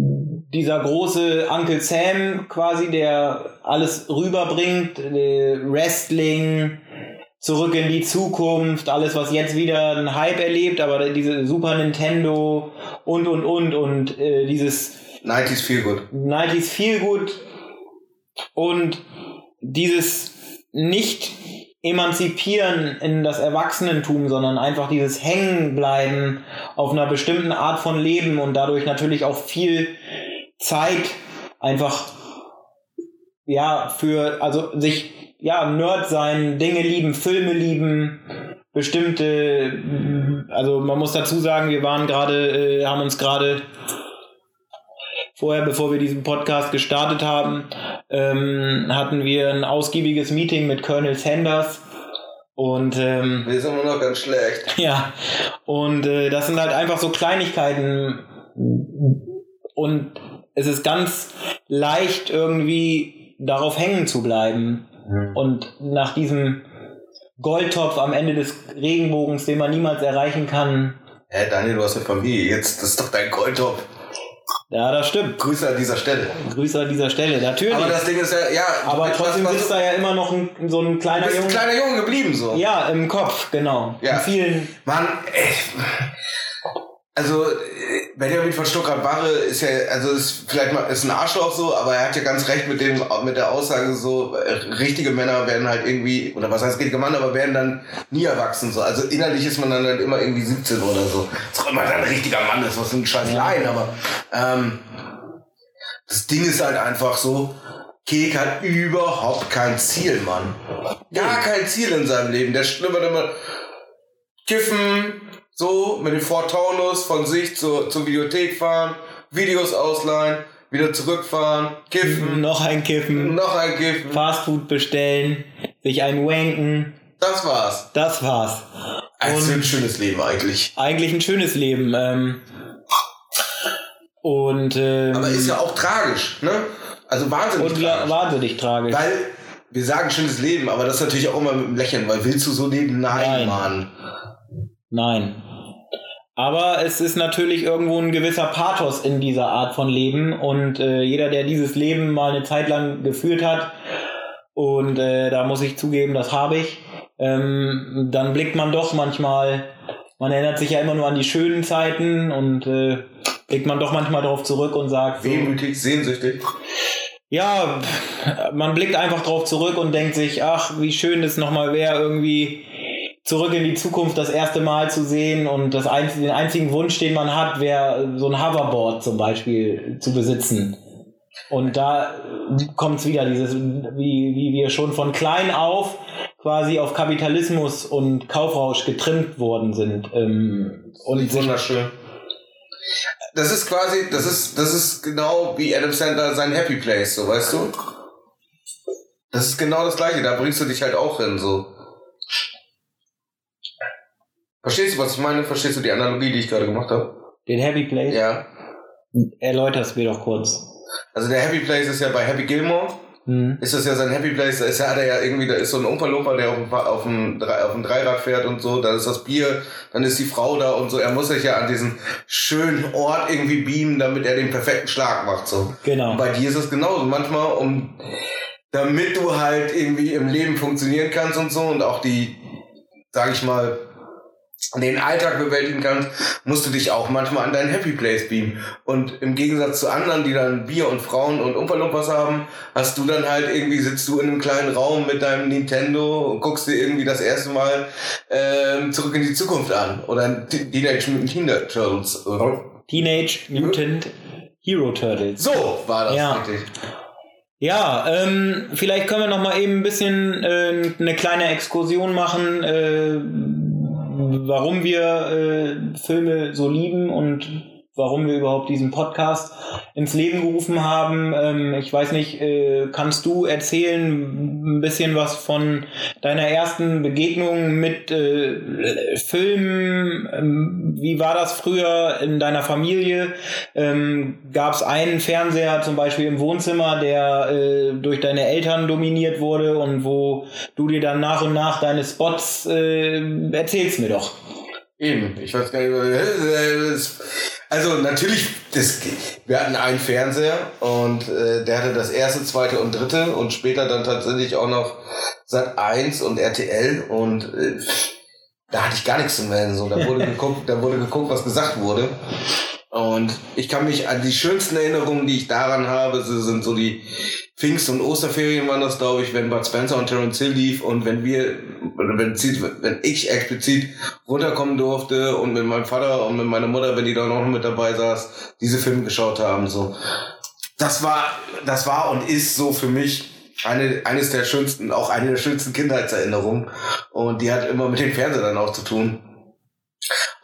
dieser große Uncle Sam quasi, der alles rüberbringt, äh, Wrestling, zurück in die Zukunft, alles was jetzt wieder ein Hype erlebt, aber diese Super Nintendo und und und und äh, dieses 90s Feel Good. 90s Feel Good und dieses nicht emanzipieren in das Erwachsenentum, sondern einfach dieses Hängenbleiben auf einer bestimmten Art von Leben und dadurch natürlich auch viel Zeit einfach ja für also sich ja Nerd sein, Dinge lieben, Filme lieben, bestimmte also man muss dazu sagen, wir waren gerade äh, haben uns gerade vorher, bevor wir diesen Podcast gestartet haben, ähm, hatten wir ein ausgiebiges Meeting mit Colonel Sanders. Und ähm, Wir sind immer noch ganz schlecht. ja, und äh, das sind halt einfach so Kleinigkeiten. Und es ist ganz leicht irgendwie darauf hängen zu bleiben. Und nach diesem Goldtopf am Ende des Regenbogens, den man niemals erreichen kann. Hä, Daniel, du hast eine Familie. Jetzt, das ist doch dein Goldtop. Ja, das stimmt. Grüße an dieser Stelle. Grüße an dieser Stelle, natürlich. Aber das Ding ist ja, ja. Aber was- trotzdem was- sitzt da ja immer noch ein, so ein kleiner bist ein Junge. kleiner Junge geblieben, so. Ja, im Kopf, genau. Ja. In vielen. Mann, ey. Also, äh, Benjamin von Stuttgart-Barre ist ja, also ist vielleicht mal, ist ein Arschloch so, aber er hat ja ganz recht mit dem, mit der Aussage so, äh, richtige Männer werden halt irgendwie, oder was heißt richtige Mann, aber werden dann nie erwachsen so. Also innerlich ist man dann halt immer irgendwie 17 oder so. Was auch immer dann ein richtiger Mann ist, was für ein scheiß Laien, aber, ähm, das Ding ist halt einfach so, Kek hat überhaupt kein Ziel, Mann. Gar kein Ziel in seinem Leben. Der schlimmert immer kiffen, so mit dem Ford Taunus von sich zur, zur Videothek fahren, Videos ausleihen, wieder zurückfahren, kiffen, Noch ein Kiffen, noch ein Kiffen. Fastfood bestellen, sich ein Wanken. Das war's. Das war's. Also ein schönes Leben eigentlich. Eigentlich ein schönes Leben. Ähm, und ähm, Aber ist ja auch tragisch, ne? Also wahnsinnig und tragisch. wahnsinnig tragisch. Weil wir sagen schönes Leben, aber das ist natürlich auch immer mit dem Lächeln, weil willst du so leben? Nein, Nein. Mann. Nein. Aber es ist natürlich irgendwo ein gewisser Pathos in dieser Art von Leben und äh, jeder, der dieses Leben mal eine Zeit lang geführt hat, und äh, da muss ich zugeben, das habe ich, ähm, dann blickt man doch manchmal, man erinnert sich ja immer nur an die schönen Zeiten und äh, blickt man doch manchmal darauf zurück und sagt, so, Wehmütig, sehnsüchtig. ja, man blickt einfach drauf zurück und denkt sich, ach, wie schön es nochmal wäre, irgendwie zurück in die Zukunft das erste Mal zu sehen und das einzige, den einzigen Wunsch, den man hat, wäre so ein Hoverboard zum Beispiel zu besitzen. Und da kommt es wieder, dieses, wie, wie wir schon von klein auf quasi auf Kapitalismus und Kaufrausch getrimmt worden sind. Ähm, und Wunderschön. Das ist quasi, das ist, das ist genau wie Adam Sandler sein Happy Place, so, weißt du? Das ist genau das Gleiche, da bringst du dich halt auch hin, so. Verstehst du, was ich meine? Verstehst du die Analogie, die ich gerade gemacht habe? den Happy Place, Ja. erläuter es mir doch kurz. Also der Happy Place ist ja bei Happy Gilmore, Hm. ist das ja sein Happy Place, da ist ja, ja irgendwie, da ist so ein Umperlumper, der auf dem, auf, dem, auf dem Dreirad fährt und so, da ist das Bier, dann ist die Frau da und so, er muss sich ja an diesen schönen Ort irgendwie beamen, damit er den perfekten Schlag macht, so. Genau. Und bei dir ist es genauso, manchmal, um, damit du halt irgendwie im Leben funktionieren kannst und so und auch die, sag ich mal, den Alltag bewältigen kannst, musst du dich auch manchmal an deinen Happy Place beamen. Und im Gegensatz zu anderen, die dann Bier und Frauen und Umperlumpers haben, hast du dann halt irgendwie, sitzt du in einem kleinen Raum mit deinem Nintendo und guckst dir irgendwie das erste Mal ähm, zurück in die Zukunft an. Oder Teenage Mutant Ninja Turtles. Teenage Mutant Hero Turtles. So war das Ja. richtig. Ja, ähm, vielleicht können wir noch mal eben ein bisschen äh, eine kleine Exkursion machen, äh, warum wir äh, Filme so lieben und warum wir überhaupt diesen Podcast ins Leben gerufen haben. Ähm, ich weiß nicht, äh, kannst du erzählen ein bisschen was von deiner ersten Begegnung mit äh, Filmen? Ähm, wie war das früher in deiner Familie? Ähm, Gab es einen Fernseher zum Beispiel im Wohnzimmer, der äh, durch deine Eltern dominiert wurde und wo du dir dann nach und nach deine Spots äh, erzählst mir doch. Eben, ich weiß gar nicht, was- also natürlich, das, wir hatten einen Fernseher und äh, der hatte das erste, zweite und dritte und später dann tatsächlich auch noch Sat 1 und RTL und äh, da hatte ich gar nichts zu melden. So, da wurde geguckt, da wurde geguckt, was gesagt wurde. Und ich kann mich an die schönsten Erinnerungen, die ich daran habe, sind so die Pfingst- und Osterferien waren das, glaube ich, wenn Bud Spencer und Terence Hill lief und wenn wir, wenn, wenn ich explizit runterkommen durfte und mit meinem Vater und mit meiner Mutter, wenn die da noch mit dabei saß, diese Filme geschaut haben, so. Das war, das war und ist so für mich eine, eines der schönsten, auch eine der schönsten Kindheitserinnerungen. Und die hat immer mit dem Fernseher dann auch zu tun.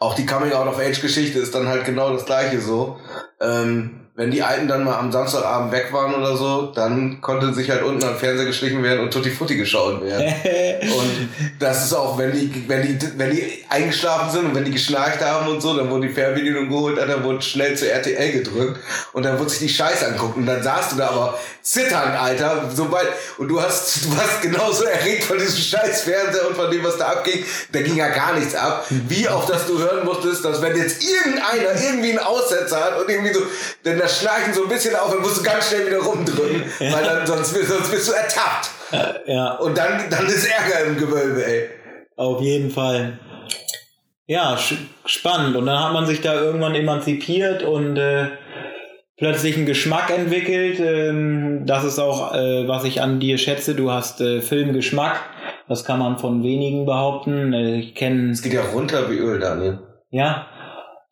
Auch die Coming-out-of-Age-Geschichte ist dann halt genau das gleiche so. Ähm, wenn die Alten dann mal am Samstagabend weg waren oder so, dann konnte sich halt unten am Fernseher geschlichen werden und Tutti Frutti geschaut werden. Und das ist auch, wenn die, wenn die, wenn die eingeschlafen sind und wenn die geschnarcht haben und so, dann wurde die Fernbedienung geholt, dann wurde schnell zu RTL gedrückt und dann wurde sich die Scheiße angucken und dann saßt du da aber zitternd, Alter, sobald, und du hast, du warst genauso erregt von diesem scheiß Fernseher und von dem, was da abging, da ging ja gar nichts ab, wie auch, dass du hören musstest, dass wenn jetzt irgendeiner irgendwie einen Aussetzer hat und irgendwie so, denn das Schnarchen so ein bisschen auf, dann musst du ganz schnell wieder rumdrücken, weil dann, sonst, wirst- sonst bist du ertappt. ja. Und dann, dann ist Ärger im Gewölbe, ey. Auf jeden Fall. Ja, spannend. Und dann hat man sich da irgendwann emanzipiert und äh, plötzlich einen Geschmack entwickelt. Ähm, das ist auch, äh, was ich an dir schätze. Du hast äh, Filmgeschmack. Das kann man von wenigen behaupten. Äh, ich kenne, Es geht ja runter wie Öl, Daniel. ja,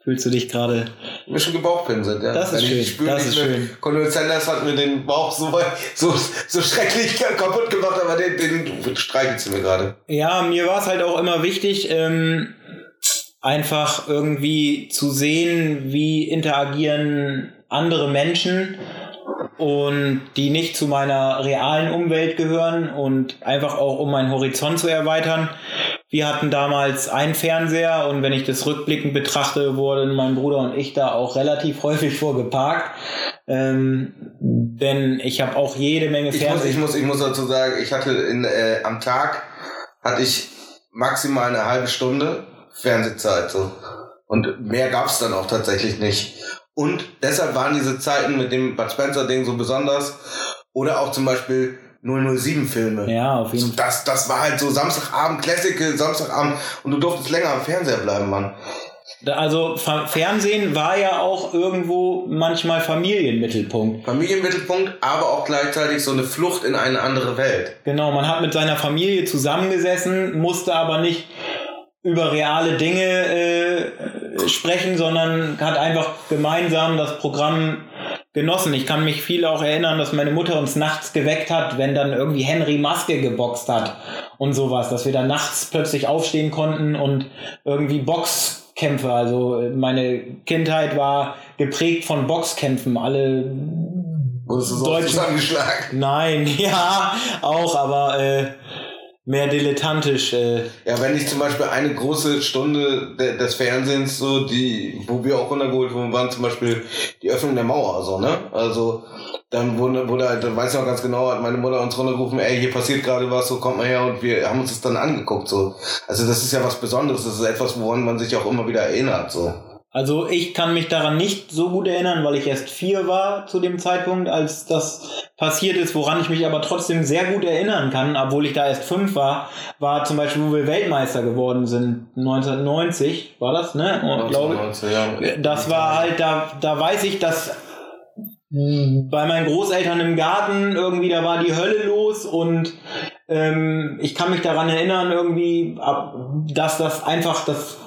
fühlst du dich gerade. Mir schon gebauchpinselt, ja. Das ist Wenn schön, das ist schön. Colonel Sanders hat mir den Bauch so, weit, so, so schrecklich kaputt gemacht, aber den, den streichelst du mir gerade. Ja, mir war es halt auch immer wichtig, ähm, einfach irgendwie zu sehen, wie interagieren andere Menschen und die nicht zu meiner realen Umwelt gehören und einfach auch um meinen Horizont zu erweitern. Wir hatten damals einen Fernseher und wenn ich das rückblickend betrachte, wurden mein Bruder und ich da auch relativ häufig vorgeparkt. Ähm, denn ich habe auch jede Menge Ich muss, Fernseher. ich, muss, ich muss dazu sagen, ich hatte in, äh, am Tag hatte ich maximal eine halbe Stunde Fernsehzeit. So. Und mehr gab's dann auch tatsächlich nicht. Und deshalb waren diese Zeiten mit dem Bud Spencer-Ding so besonders. Oder auch zum Beispiel 007-Filme. Ja, auf jeden So, das, das war halt so Samstagabend, Classical, Samstagabend und du durftest länger am Fernseher bleiben, Mann. Also Fernsehen war ja auch irgendwo manchmal Familienmittelpunkt. Familienmittelpunkt, aber auch gleichzeitig so eine Flucht in eine andere Welt. Genau, man hat mit seiner Familie zusammengesessen, musste aber nicht über reale Dinge äh, sprechen, sondern hat einfach gemeinsam das Programm genossen. Ich kann mich viel auch erinnern, dass meine Mutter uns nachts geweckt hat, wenn dann irgendwie Henry Maske geboxt hat und sowas, dass wir dann nachts plötzlich aufstehen konnten und irgendwie Boxkämpfe, also meine Kindheit war geprägt von Boxkämpfen, alle Wurdest du so Deutschen- zusammengeschlagen? Nein, ja, auch, aber äh, mehr dilettantisch. Äh, Ja, wenn ich zum Beispiel eine große Stunde de des Fernsehens, so die, wo wir auch runtergeholt wurden, waren zum Beispiel die Öffnung der Mauer, so, ne? Also, dann wurde, wurde halt, dann weiß ich noch ganz genau, hat meine Mutter uns runtergerufen, ey, hier passiert gerade was, so kommt mal her und wir haben uns das dann angeguckt, so. Also, das ist ja was Besonderes, das ist etwas, woran man sich auch immer wieder erinnert, so. Also ich kann mich daran nicht so gut erinnern, weil ich erst vier war zu dem Zeitpunkt, als das passiert ist, woran ich mich aber trotzdem sehr gut erinnern kann, obwohl ich da erst fünf war, war zum Beispiel, wo wir Weltmeister geworden sind, 1990 war das, ne? Und, glaube, 19, ja. das war halt, da, da weiß ich, dass bei meinen Großeltern im Garten irgendwie, da war die Hölle los und ähm, ich kann mich daran erinnern irgendwie, dass das einfach das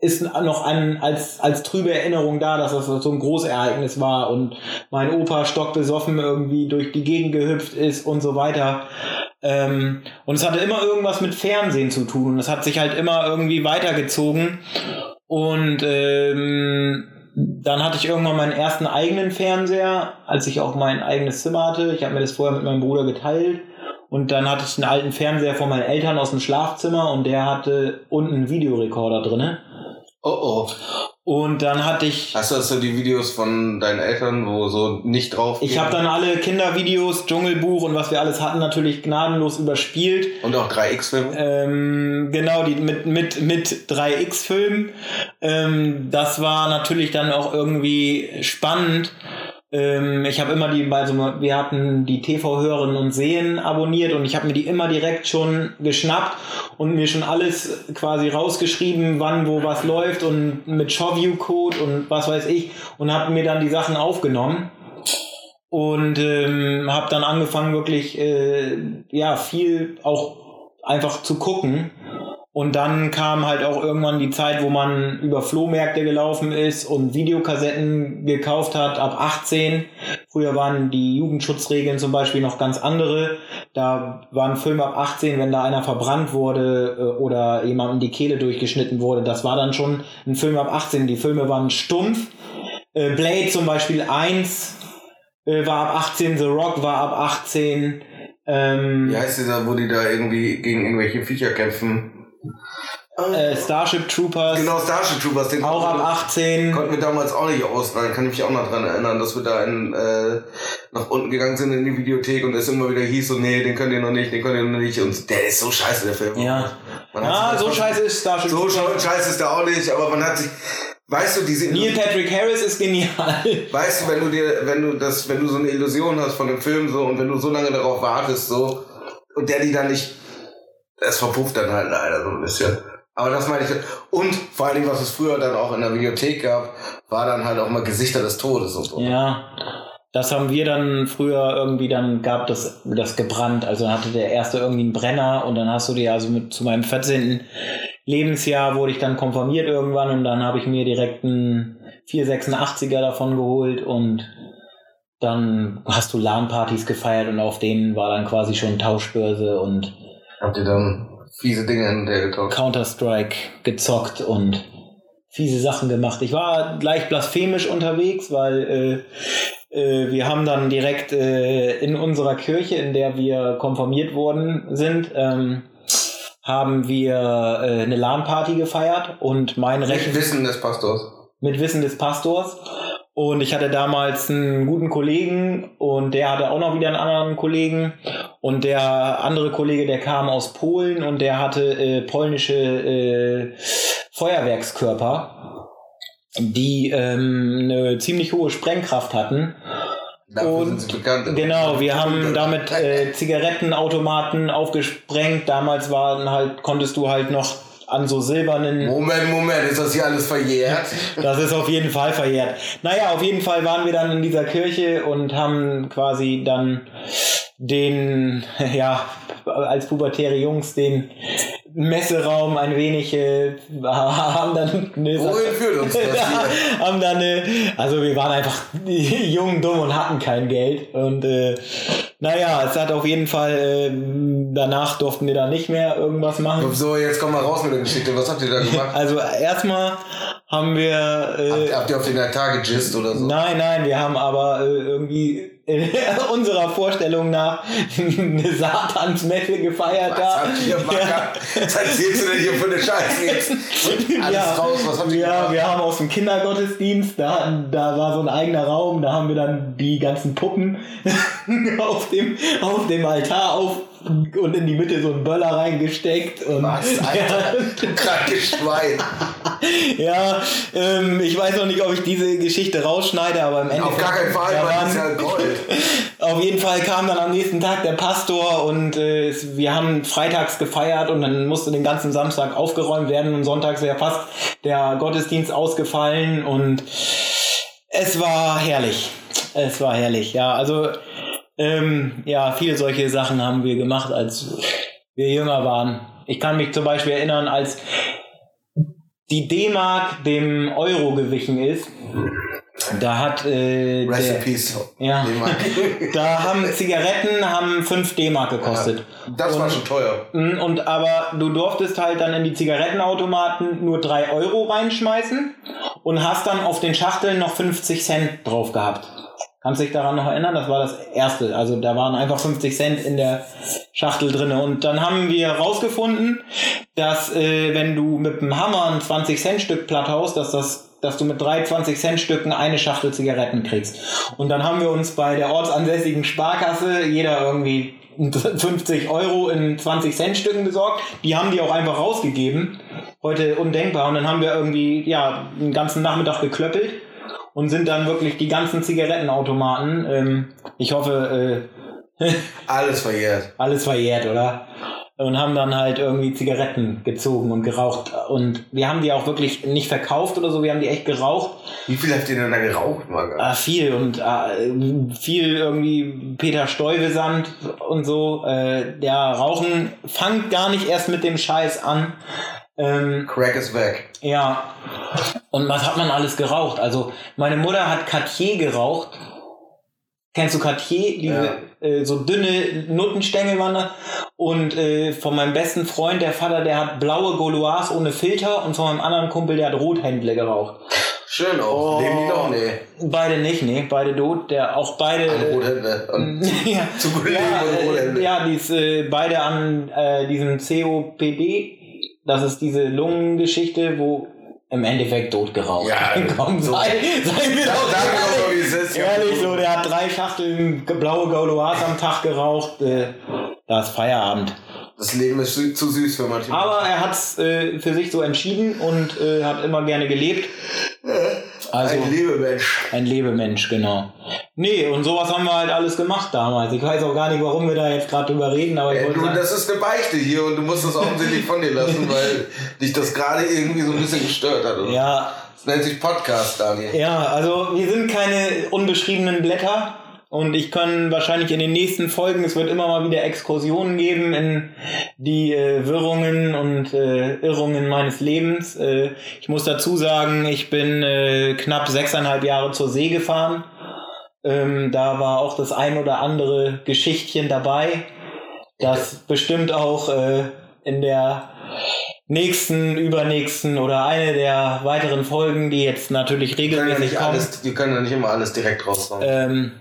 ist noch ein, als, als trübe Erinnerung da, dass das so ein Großereignis war und mein Opa stockbesoffen irgendwie durch die Gegend gehüpft ist und so weiter. Ähm, und es hatte immer irgendwas mit Fernsehen zu tun und es hat sich halt immer irgendwie weitergezogen. Und ähm, dann hatte ich irgendwann meinen ersten eigenen Fernseher, als ich auch mein eigenes Zimmer hatte. Ich habe mir das vorher mit meinem Bruder geteilt. Und dann hatte ich einen alten Fernseher von meinen Eltern aus dem Schlafzimmer und der hatte unten einen Videorekorder drinne. Oh oh. Und dann hatte ich. Hast du also die Videos von deinen Eltern, wo so nicht drauf. Ich habe dann alle Kindervideos, Dschungelbuch und was wir alles hatten, natürlich gnadenlos überspielt. Und auch 3X-Filme? Ähm, genau, die mit, mit, mit 3X-Filmen. Ähm, das war natürlich dann auch irgendwie spannend ähm, ich habe immer die, also wir hatten die TV-Hörerinnen und Sehen abonniert und ich habe mir die immer direkt schon geschnappt und mir schon alles quasi rausgeschrieben, wann wo was läuft und mit Showview-Code und was weiß ich und habe mir dann die Sachen aufgenommen und ähm, habe dann angefangen wirklich äh, ja viel auch einfach zu gucken und dann kam halt auch irgendwann die Zeit, wo man über Flohmärkte gelaufen ist und Videokassetten gekauft hat ab 18. Früher waren die Jugendschutzregeln zum Beispiel noch ganz andere. Da waren Filme ab 18, wenn da einer verbrannt wurde äh, oder jemandem die Kehle durchgeschnitten wurde. Das war dann schon ein Film ab 18. Die Filme waren stumpf. Äh, Blade zum Beispiel 1 äh, war ab 18, The Rock war ab 18. Ähm, Wie heißt dieser, wo die da irgendwie gegen irgendwelche Viecher kämpfen? Äh, Starship Troopers. Genau, Starship Troopers. Den auch ab 18. Konnten wir damals auch nicht ausleihen. Kann ich mich auch noch dran erinnern, dass wir da in, äh, nach unten gegangen sind in die Videothek und es immer wieder hieß so, nee, den könnt ihr noch nicht, den könnt ihr noch nicht. Und der ist so scheiße, der Film. Ja. Man ja, so scheiße ist Starship So scheiße ist der auch nicht, aber man hat sich, Weißt du, diese Neil Patrick Harris ist genial. Weißt du, wenn du dir, wenn du das, wenn du so eine Illusion hast von dem Film so und wenn du so lange darauf wartest so und der die dann nicht es verpufft dann halt leider so ein bisschen. Aber das meine ich. Und vor allen Dingen, was es früher dann auch in der Videothek gab, war dann halt auch mal Gesichter des Todes und so. Ja. Das haben wir dann früher irgendwie, dann gab das, das gebrannt. Also hatte der erste irgendwie einen Brenner und dann hast du dir also mit zu meinem 14. Lebensjahr wurde ich dann konfirmiert irgendwann und dann habe ich mir direkt einen 486er davon geholt und dann hast du LAN-Partys gefeiert und auf denen war dann quasi schon Tauschbörse und Habt ihr dann fiese Dinge in der getaucht? Counter-Strike gezockt und fiese Sachen gemacht. Ich war gleich blasphemisch unterwegs, weil äh, äh, wir haben dann direkt äh, in unserer Kirche, in der wir konformiert worden sind, ähm, haben wir äh, eine LAN-Party gefeiert und mein Recht. Mit Wissen des Pastors. Mit Wissen des Pastors. Und ich hatte damals einen guten Kollegen und der hatte auch noch wieder einen anderen Kollegen. Und der andere Kollege, der kam aus Polen und der hatte äh, polnische äh, Feuerwerkskörper, die ähm, eine ziemlich hohe Sprengkraft hatten. Dafür und bekannt, genau, wir haben damit äh, Zigarettenautomaten aufgesprengt. Damals waren halt, konntest du halt noch an so silbernen. Moment, Moment, ist das hier alles verjährt? Das ist auf jeden Fall verjährt. Naja, auf jeden Fall waren wir dann in dieser Kirche und haben quasi dann den, ja, als pubertäre Jungs den Messeraum ein wenig äh, haben dann eine Wohin führt uns das hier? haben dann eine, also wir waren einfach jung, dumm und hatten kein Geld und äh, naja, es hat auf jeden Fall äh, danach durften wir da nicht mehr irgendwas machen. So, jetzt komm mal raus mit der Geschichte. Was habt ihr da gemacht? Also erstmal haben wir. Äh, habt, habt, ihr auf den Altar gejist oder so? Nein, nein, wir haben aber äh, irgendwie unserer Vorstellung nach eine Satansmesse gefeiert was da. Habt ihr, ja. Was erzählst du denn hier für eine Scheiße jetzt? Alles ja, raus, was habt ihr Ja, gemacht? wir haben aus dem Kindergottesdienst, da, da war so ein eigener Raum, da haben wir dann die ganzen Puppen auf dem, auf dem Altar auf und in die Mitte so einen Böller reingesteckt. Und, Was, Alter? Ja. Du krankes Schwein. ja, ähm, ich weiß noch nicht, ob ich diese Geschichte rausschneide, aber im Endeffekt. Auf gar keinen Fall, weil ist ja Gold. Auf jeden Fall kam dann am nächsten Tag der Pastor und äh, wir haben freitags gefeiert und dann musste den ganzen Samstag aufgeräumt werden und sonntags wäre fast der Gottesdienst ausgefallen und es war herrlich. Es war herrlich, ja. Also ähm, ja, viele solche Sachen haben wir gemacht, als wir jünger waren. Ich kann mich zum Beispiel erinnern, als die D-Mark dem Euro gewichen ist, da hat äh, Rest der, ja, da haben Zigaretten haben 5 D-Mark gekostet. Das war schon teuer. Mm, Und aber du durftest halt dann in die Zigarettenautomaten nur 3 Euro reinschmeißen und hast dann auf den Schachteln noch 50 Cent drauf gehabt. Kannst dich daran noch erinnern? Das war das erste. Also da waren einfach 50 Cent in der Schachtel drinne. Und dann haben wir herausgefunden, dass äh, wenn du mit dem Hammer ein 20 Cent Stück platt haust, dass das dass du mit drei 20 Cent Stücken eine Schachtel Zigaretten kriegst. Und dann haben wir uns bei der ortsansässigen Sparkasse jeder irgendwie 50 Euro in 20 Cent Stücken besorgt. Die haben die auch einfach rausgegeben. Heute undenkbar. Und dann haben wir irgendwie, ja, den ganzen Nachmittag geklöppelt und sind dann wirklich die ganzen Zigarettenautomaten, ähm, ich hoffe, äh, Alles verjährt. alles verjährt, oder? Und haben dann halt irgendwie Zigaretten gezogen und geraucht. Und wir haben die auch wirklich nicht verkauft oder so, wir haben die echt geraucht. Wie viel habt ihr denn da geraucht, Marga? Ah, viel und äh, viel irgendwie Peter Stuyvesant und so. Äh, ja, Rauchen fangt gar nicht erst mit dem Scheiß an. Ähm, Crack ist weg. ja. Und was hat man alles geraucht? Also, meine Mutter hat Cartier geraucht. Kennst du Cartier? Diese äh, so dünne Nuttenstängel waren da. Und äh, von meinem besten Freund, der Vater, der hat blaue Gauloise ohne Filter. Und von meinem anderen Kumpel, der hat Rothändle geraucht. Schön auch. Oh. Leben die noch? Nee. Beide nicht, nee, beide tot. Der auch beide. An Rothände. Und ja, zu guten ja, Leben und äh, Rothände. ja, die ist äh, beide an äh, diesem COPD. Das ist diese Lungengeschichte, wo im Endeffekt tot geraucht. Ja, komm, so- sei, sei mir doch mir doch so, ehrlich. wie es ist. ja. Ehrlich, so, der hat drei Schachteln blaue Gauloise am Tag geraucht. Äh, da ist Feierabend. Das Leben ist zu, zu süß für manche. Aber er hat's äh, für sich so entschieden und äh, hat immer gerne gelebt. Also Ein Lebemensch. ein Lebemensch, genau. Nee, und sowas haben wir halt alles gemacht damals. Ich weiß auch gar nicht, warum wir da jetzt gerade drüber reden, aber ich Äh, wollte du, sagen, das ist eine Beichte hier und du musst das offensichtlich von dir lassen, weil dich das gerade irgendwie so ein bisschen gestört hat. Oder? ja, Das nennt sich Podcast, Daniel. ja, also wir sind keine unbeschriebenen Blätter und ich kann wahrscheinlich in den nächsten Folgen, es wird immer mal wieder Exkursionen geben in die äh, Wirrungen und äh, Irrungen meines Lebens. Äh, ich muss dazu sagen, ich bin äh, knapp sechseinhalb Jahre zur See gefahren. Ähm, da war auch das ein oder andere Geschichtchen dabei, das bestimmt auch äh, in der nächsten, übernächsten oder eine der weiteren Folgen, die jetzt natürlich regelmäßig kommen. alles, wir können ja nicht immer alles direkt raushauen. Ähm,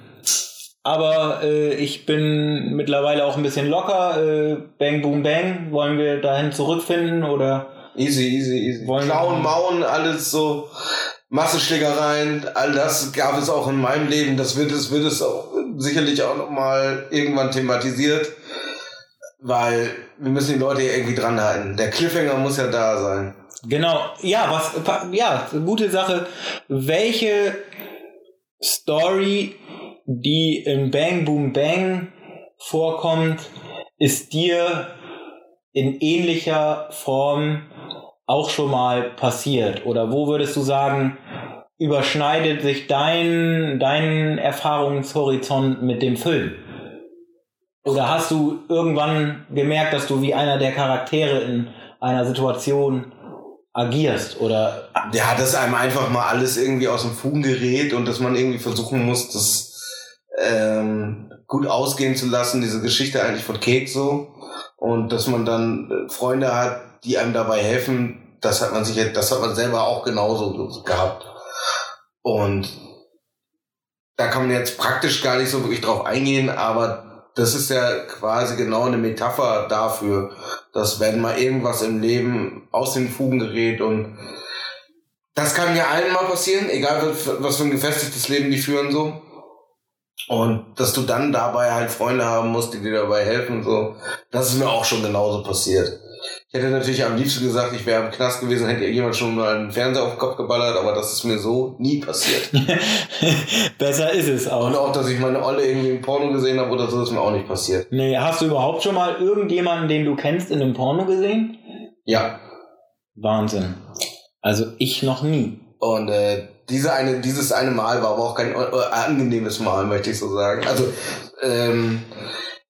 aber äh, ich bin mittlerweile auch ein bisschen locker. Äh, bang, boom, bang. Wollen wir dahin zurückfinden oder? Easy, easy, easy. Wollen Klauen, Mauen, alles so. Massenschlägereien, all das gab es auch in meinem Leben. Das wird es, wird es auch sicherlich auch nochmal irgendwann thematisiert. Weil wir müssen die Leute irgendwie dran halten. Der Cliffhanger muss ja da sein. Genau. Ja, was? Ja, gute Sache. Welche Story, die in Bang, boom, bang vorkommt, ist dir in ähnlicher Form auch schon mal passiert? Oder wo würdest du sagen, überschneidet sich dein, dein Erfahrungshorizont mit dem Film? Oder hast du irgendwann gemerkt, dass du wie einer der Charaktere in einer Situation agierst? Oder Ja, dass einem einfach mal alles irgendwie aus dem Fugen gerät und dass man irgendwie versuchen muss, das ähm, gut ausgehen zu lassen, diese Geschichte eigentlich von Kate so. Und dass man dann äh, Freunde hat, die einem dabei helfen, das hat man sich das hat man selber auch genauso gehabt. Und da kann man jetzt praktisch gar nicht so wirklich drauf eingehen, aber das ist ja quasi genau eine Metapher dafür, dass wenn mal irgendwas im Leben aus den Fugen gerät und das kann ja allen mal passieren, egal was für ein gefestigtes Leben die führen so. Und dass du dann dabei halt Freunde haben musst, die dir dabei helfen, so. Das ist mir auch schon genauso passiert. Ich hätte natürlich am liebsten gesagt, ich wäre im Knast gewesen, hätte jemand schon mal einen Fernseher auf den Kopf geballert, aber das ist mir so nie passiert. besser ist es auch. Und auch, dass ich meine Olle irgendwie im Porno gesehen habe oder so, ist mir auch nicht passiert. Nee, hast du überhaupt schon mal irgendjemanden, den du kennst, in einem Porno gesehen? Ja. Wahnsinn. Also ich noch nie. Und äh, diese eine, dieses eine Mal war aber auch kein äh, angenehmes Mal, möchte ich so sagen. Also ähm,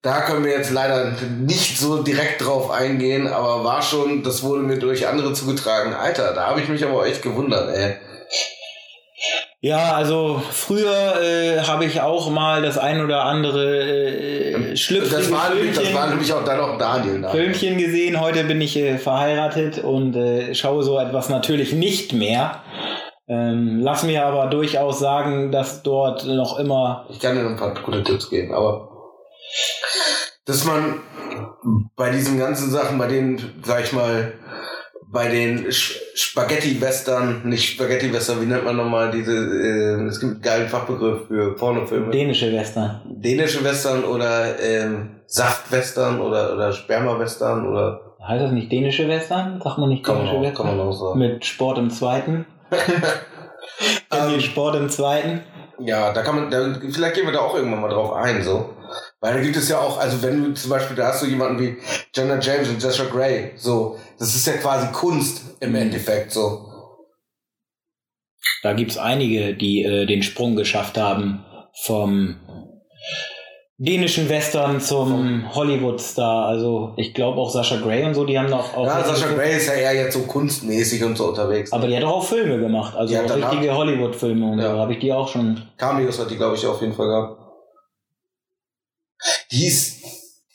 Da können wir jetzt leider nicht so direkt drauf eingehen, aber war schon, das wurde mir durch andere zugetragen. Alter, da habe ich mich aber echt gewundert, ey. Ja, also früher äh, habe ich auch mal das ein oder andere äh, schlüpfrige Das war, nämlich, das Filmchen, war nämlich auch dann auch Daniel. Da. Filmchen gesehen. Heute bin ich äh, verheiratet und äh, schaue so etwas natürlich nicht mehr. Ähm, lass mir aber durchaus sagen, dass dort noch immer Ich kann dir noch ein paar gute Tipps geben, aber dass man bei diesen ganzen Sachen, bei denen, sag ich mal, bei den Spaghetti-Western, nicht Spaghetti-Western, wie nennt man nochmal diese, äh, es gibt einen geilen Fachbegriff für Pornofilme. dänische Western. Dänische Western oder ähm, Saft-Western oder, oder Sperma-Western oder Heißt das nicht dänische Western? Sagt man nicht kann man, dänische auch, Western? kann man auch sagen. Mit Sport im Zweiten. Ihr Ähm, Sport im Zweiten? Ja, da kann man, da, vielleicht gehen wir da auch irgendwann mal drauf ein, so. Weil da gibt es ja auch, also wenn du zum Beispiel, da hast du jemanden wie Jenna James und Joshua Gray, so, das ist ja quasi Kunst im Endeffekt, so. Da gibt's einige, die äh, den Sprung geschafft haben vom dänischen Western zum Hollywood-Star. Also ich glaube auch Sascha Grey und so, die haben doch auch. Ja, Sascha Gray ist ja eher jetzt so kunstmäßig und so unterwegs. Aber die hat doch auch Filme gemacht, also auch richtige Hollywood-Filme und Ja. so. Habe ich die auch schon. Cameos hat die, glaube ich, auf jeden Fall gehabt. Die ist,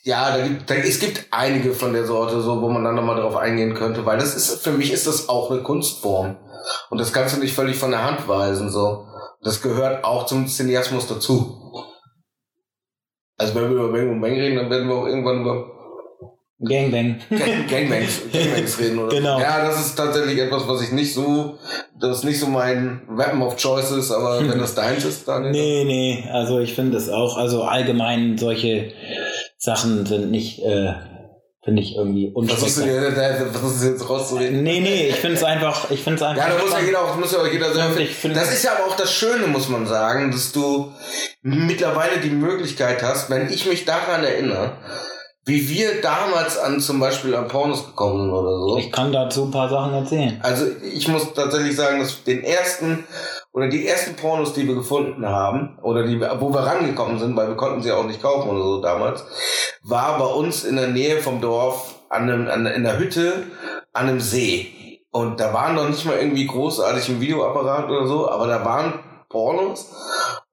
ja, da gibt, da, es gibt einige von der Sorte, so, wo man dann nochmal drauf eingehen könnte, weil das ist, für mich ist das auch eine Kunstform. Und das kannst du nicht völlig von der Hand weisen, so. Das gehört auch zum Cineasmus dazu. Also wenn wir über Bang und Bang reden, dann werden wir auch irgendwann über Gangbang. Gang- Gangbangs, Gangbangs reden oder Genau. Ja, das ist tatsächlich etwas, was ich nicht so, das ist nicht so mein Weapon of Choice ist, aber wenn das deins ist, dann Nee, nee, also ich finde es auch, also allgemein solche Sachen sind nicht, äh, finde ich irgendwie Versuchst du unspektakulär. dir versuchst du jetzt rauszureden? Nee, nee, ich finde es einfach, ich finde es einfach. Ja, da muss ja jeder auch, muss ja auch jeder selber finden. find- Das ist ja aber auch das Schöne, muss man sagen, dass du mittlerweile die Möglichkeit hast, wenn ich mich daran erinnere, wie wir damals an zum Beispiel an Pornos gekommen sind oder so. Ich kann dazu ein paar Sachen erzählen. Also ich muss tatsächlich sagen, dass den ersten oder die ersten Pornos, die wir gefunden haben oder die wo wir rangekommen sind, weil wir konnten sie auch nicht kaufen oder so damals, war bei uns in der Nähe vom Dorf an einem, an, in der Hütte an einem See. Und da waren noch nicht mal irgendwie großartig ein Videoapparat oder so, aber da waren Pornos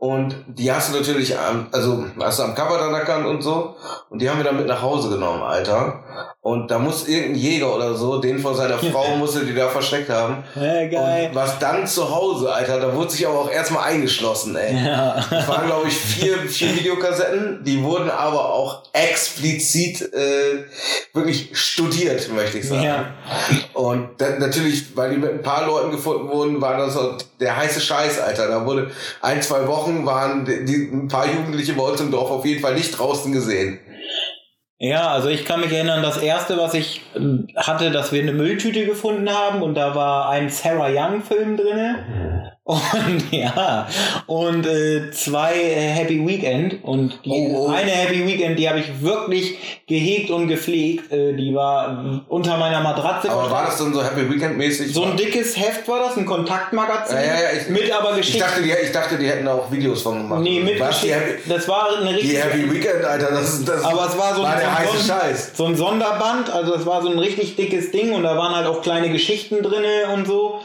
und die hast du natürlich am, also hast du am Cover dann erkannt und so und die haben wir dann mit nach Hause genommen, Alter. Und da muss irgendein Jäger oder so, den von seiner Frau musste die da versteckt haben. Ja, geil. Und was dann zu Hause, Alter, da wurde sich aber auch erstmal eingeschlossen, ey. Ja. Das waren, glaube ich, vier, vier Videokassetten, die wurden aber auch explizit äh, wirklich studiert, möchte ich sagen. Ja. Und dann natürlich, weil die mit ein paar Leuten gefunden wurden, war das so der heiße Scheiß, Alter. Da wurde ein, zwei Wochen waren die, ein paar Jugendliche bei uns im Dorf auf jeden Fall nicht draußen gesehen. Ja, also ich kann mich erinnern, das erste, was ich ähm, hatte, dass wir eine Mülltüte gefunden haben und da war ein Sarah Young Film drinne und ja und äh, zwei äh, Happy Weekend und die Oh, oh. eine Happy Weekend, die habe ich wirklich gehegt und gepflegt, äh, die war unter meiner Matratze. Aber war das dann so Happy Weekend mäßig? so ein dickes Heft war das, ein Kontaktmagazin Ja, ja, ja, ich- mit aber ich Geschichten. dachte, die, ich dachte, die hätten auch Videos von gemacht. Nee, mit Was, die Happy. Das war eine die richtige Happy Weekend, Alter, das ist das. Aber es war so war ein, der heiße Son- Scheiß. so ein Sonderband, also es war so ein richtig dickes Ding und da waren halt auch kleine Geschichten drinne und so.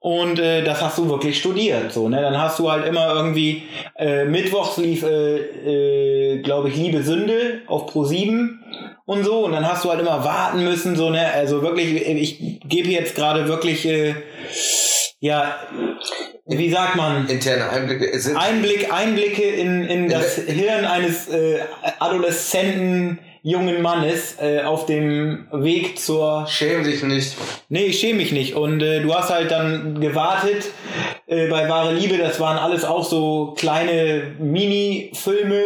Und äh, das hast du wirklich studiert, so, ne? Dann hast du halt immer irgendwie, äh, mittwochs lief, äh, äh, glaube ich, Liebe Sünde auf Pro 7 und so. Und dann hast du halt immer warten müssen, so, ne? Also wirklich, ich gebe jetzt gerade wirklich, äh, ja, wie sagt man? Interne Einblicke Einblick, Einblicke in, in das Hirn eines äh, adoleszenten jungen Mannes äh, auf dem Weg zur. schämen dich nicht. Nee, ich schäme mich nicht. Und äh, du hast halt dann gewartet äh, bei Wahre Liebe. Das waren alles auch so kleine Mini-Filme.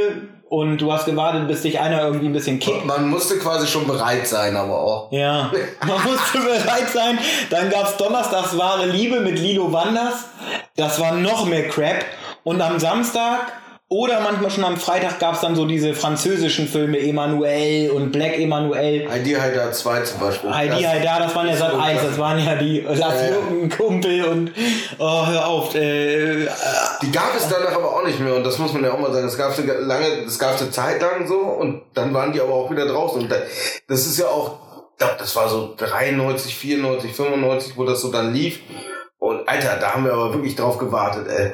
Und du hast gewartet, bis dich einer irgendwie ein bisschen kickt. Man musste quasi schon bereit sein, aber auch. Ja, man musste bereit sein. Dann gab's Donnerstags wahre Liebe mit Lilo Wanders. Das war noch mehr Crap. Und am Samstag oder manchmal schon am Freitag gab es dann so diese französischen Filme, Emanuel und Black Emanuel. Heidi Haidar 2 zum Beispiel. Heidi Haidar, das waren ja Sat 1, das waren ja die Lars Ja. Kumpel und oh, hör auf. Äh, Die gab es danach aber auch nicht mehr und das muss man ja auch mal sagen. Es gab eine lange, es gab eine Zeit lang so und dann waren die aber auch wieder draußen. Und da- das ist ja auch, das war so 93, 94, 95, wo das so dann lief. Und Alter, da haben wir aber wirklich drauf gewartet, ey.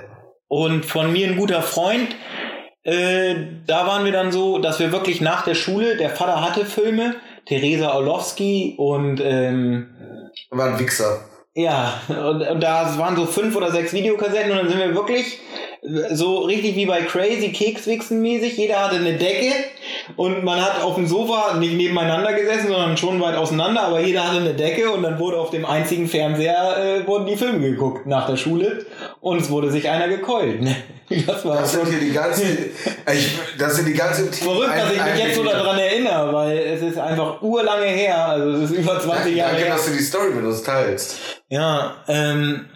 Und von mir ein guter Freund, äh, da waren wir dann so, dass wir wirklich nach der Schule, der Vater hatte Filme, Theresa Orlowski und ähm, War ein Wichser. ja, und, und da waren so fünf oder sechs Videokassetten und dann sind wir wirklich so richtig wie bei Crazy Kekswichsen mäßig. Jeder hatte eine Decke und man hat auf dem Sofa nicht nebeneinander gesessen, sondern schon weit auseinander, aber jeder hatte eine Decke und dann wurde auf dem einzigen Fernseher äh, wurden die Filme geguckt nach der Schule und es wurde sich einer gekeult. Ne? Das war Das sind hier die ganzen, ich, das sind die ganzen verrückt, dass ich mich jetzt so daran erinnere, weil es ist einfach urlange her, also es ist über 20 Jahre Danke, her. dass du die Story mit uns teilst. Ja, ähm,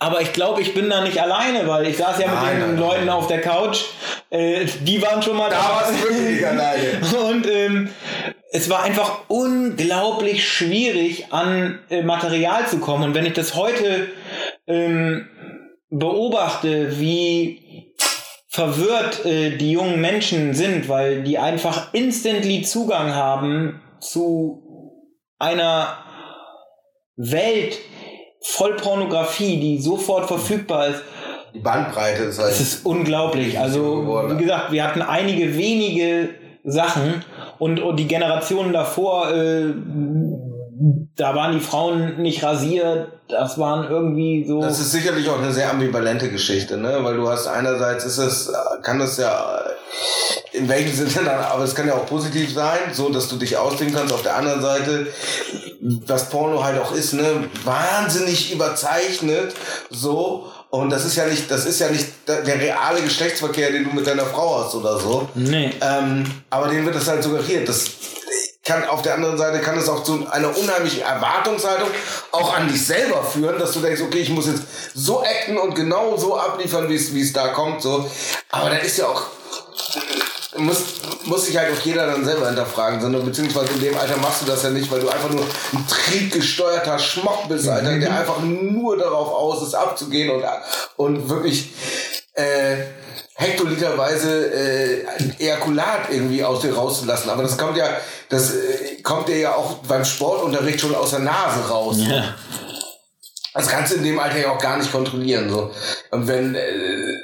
aber ich glaube, ich bin da nicht alleine, weil ich saß ja mit Nein, den nein, Leuten nein. auf der Couch. Äh, die waren schon mal Da warst du wirklich nicht alleine. Und ähm, es war einfach unglaublich schwierig, an äh, Material zu kommen. Und wenn ich das heute ähm, beobachte, wie verwirrt äh, die jungen Menschen sind, weil die einfach instantly Zugang haben zu einer Welt voll Pornografie, die sofort verfügbar ist. Die Bandbreite ist halt. Es ist unglaublich. Also, wie gesagt, wir hatten einige wenige Sachen und, und die Generationen davor, äh, da waren die Frauen nicht rasiert, das waren irgendwie so. Das ist sicherlich auch eine sehr ambivalente Geschichte, ne? Weil du hast einerseits ist es, kann das ja in welchem Sinne dann, aber es kann ja auch positiv sein, so dass du dich ausleben kannst. Auf der anderen Seite, was Porno halt auch ist, ne, wahnsinnig überzeichnet, so. Und das ist ja nicht, das ist ja nicht der reale Geschlechtsverkehr, den du mit deiner Frau hast oder so. nee. Ähm, aber denen wird das halt suggeriert. Das kann auf der anderen Seite kann es auch zu einer unheimlichen Erwartungshaltung auch an dich selber führen, dass du denkst, okay, ich muss jetzt so acten und genau so abliefern, wie es wie es da kommt. So. Aber da ist ja auch muss, muss sich halt auch jeder dann selber hinterfragen, sondern beziehungsweise in dem Alter machst du das ja nicht, weil du einfach nur ein triebgesteuerter Schmock bist, Alter, der einfach nur darauf aus ist, abzugehen und, und wirklich äh, hektoliterweise äh, Ejakulat irgendwie aus dir rauszulassen. Aber das kommt ja, das äh, kommt dir ja auch beim Sportunterricht schon aus der Nase raus. Ja. Das kannst du in dem Alter ja auch gar nicht kontrollieren. So. Und wenn, äh,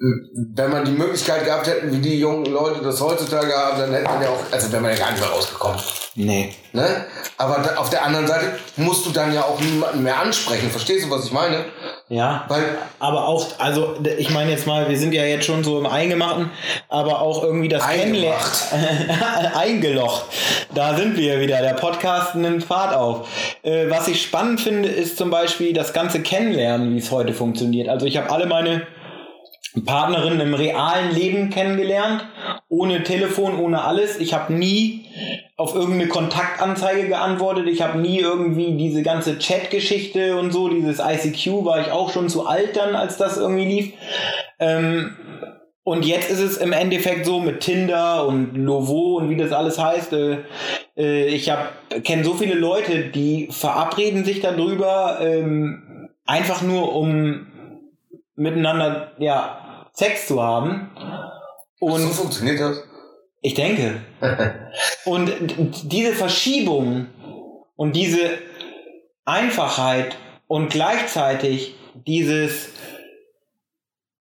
wenn man die Möglichkeit gehabt hätten, wie die jungen Leute das heutzutage haben, dann hätte man ja auch, also wäre man ja gar nicht mehr rausgekommen. Nee. Ne? Aber da, auf der anderen Seite musst du dann ja auch niemanden mehr ansprechen. Verstehst du, was ich meine? Ja. Weil Aber auch, also ich meine jetzt mal, wir sind ja jetzt schon so im Eingemachten, aber auch irgendwie das Kennenlernen. Eingelocht. Da sind wir wieder. Der Podcast nimmt Fahrt auf. Äh, was ich spannend finde, ist zum Beispiel das ganze Kennenlernen, wie es heute funktioniert. Also ich habe alle meine Partnerin im realen Leben kennengelernt, ohne Telefon, ohne alles. Ich habe nie auf irgendeine Kontaktanzeige geantwortet. Ich habe nie irgendwie diese ganze Chat-Geschichte und so, dieses ICQ war ich auch schon zu alt dann, als das irgendwie lief. Ähm, und jetzt ist es im Endeffekt so mit Tinder und Lovo und wie das alles heißt. Äh, äh, ich kenne so viele Leute, die verabreden sich darüber, ähm, einfach nur um miteinander ja, Sex zu haben. so Und funktioniert das. ich denke. Und diese Verschiebung und diese Einfachheit und gleichzeitig dieses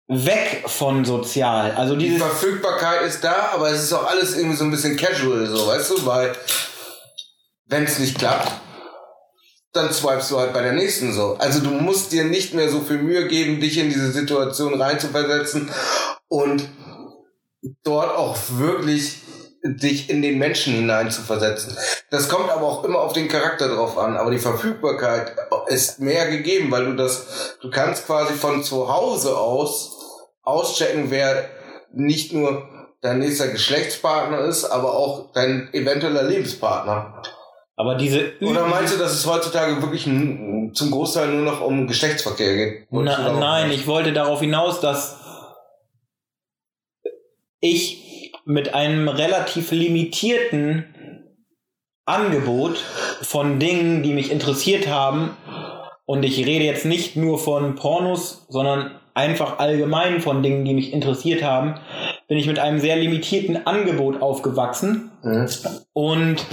Weg von sozial, also Die Verfügbarkeit ist da, aber es ist auch alles irgendwie so ein bisschen casual, so, weißt du, weil wenn es nicht klappt, dann swipest du halt bei der nächsten so. Also du musst dir nicht mehr so viel Mühe geben, dich in diese Situation reinzuversetzen und dort auch wirklich dich in den Menschen hineinzuversetzen. Das kommt aber auch immer auf den Charakter drauf an. Aber die Verfügbarkeit ist mehr gegeben, weil du das, du kannst quasi von zu Hause aus auschecken, wer nicht nur dein nächster Geschlechtspartner ist, aber auch dein eventueller Lebenspartner. Aber diese Oder meinst du, dass es heutzutage wirklich zum Großteil nur noch um Geschlechtsverkehr geht? Na, nein, ich wollte darauf hinaus, dass ich mit einem relativ limitierten Angebot von Dingen, die mich interessiert haben, und ich rede jetzt nicht nur von Pornos, sondern einfach allgemein von Dingen, die mich interessiert haben, bin ich mit einem sehr limitierten Angebot aufgewachsen. Mhm. Und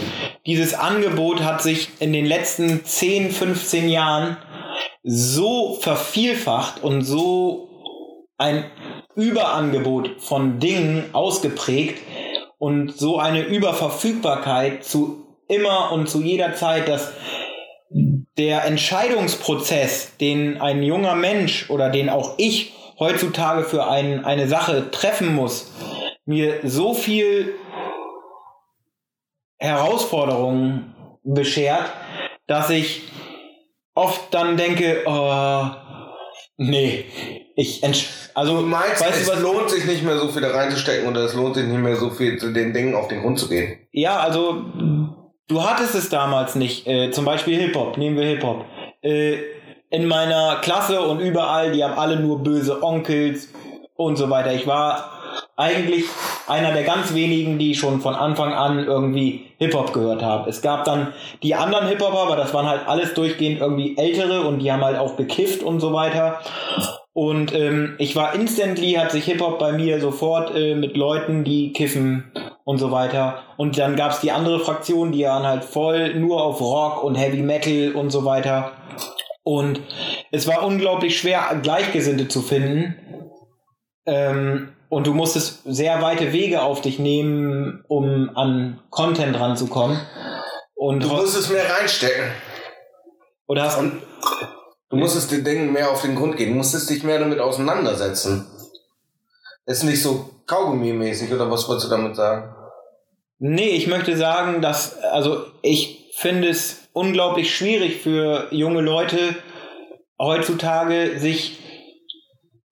dieses Angebot hat sich in den letzten 10, 15 Jahren so vervielfacht und so ein Überangebot von Dingen ausgeprägt und so eine Überverfügbarkeit zu immer und zu jeder Zeit, dass der Entscheidungsprozess, den ein junger Mensch oder den auch ich heutzutage für ein, eine Sache treffen muss, mir so viel Herausforderungen beschert, dass ich oft dann denke, oh, nee, ich also du meinst, weißt es du, was lohnt sich nicht mehr so viel da reinzustecken oder es lohnt sich nicht mehr so viel zu den Dingen auf den Grund zu gehen. Ja, also Du hattest es damals nicht. Äh, zum Beispiel Hip-Hop, nehmen wir Hip-Hop. Äh, in meiner Klasse und überall, die haben alle nur böse Onkels und so weiter. Ich war eigentlich einer der ganz wenigen, die schon von Anfang an irgendwie Hip-Hop gehört haben. Es gab dann die anderen Hip-Hopper, aber das waren halt alles durchgehend irgendwie ältere und die haben halt auch gekifft und so weiter. Und ähm, ich war instantly, hat sich Hip-Hop bei mir sofort äh, mit Leuten, die kiffen und so weiter. Und dann gab es die andere Fraktion, die waren halt voll nur auf Rock und Heavy Metal und so weiter. Und es war unglaublich schwer, Gleichgesinnte zu finden. Ähm, und du musstest sehr weite Wege auf dich nehmen, um an Content ranzukommen. Und du musstest mehr reinstecken. Oder hast und du musstest den Dingen mehr auf den Grund gehen. Du musstest dich mehr damit auseinandersetzen. ist nicht so Kaugummi-mäßig, oder was wolltest du damit sagen? Nee, ich möchte sagen, dass, also ich finde es unglaublich schwierig für junge Leute heutzutage sich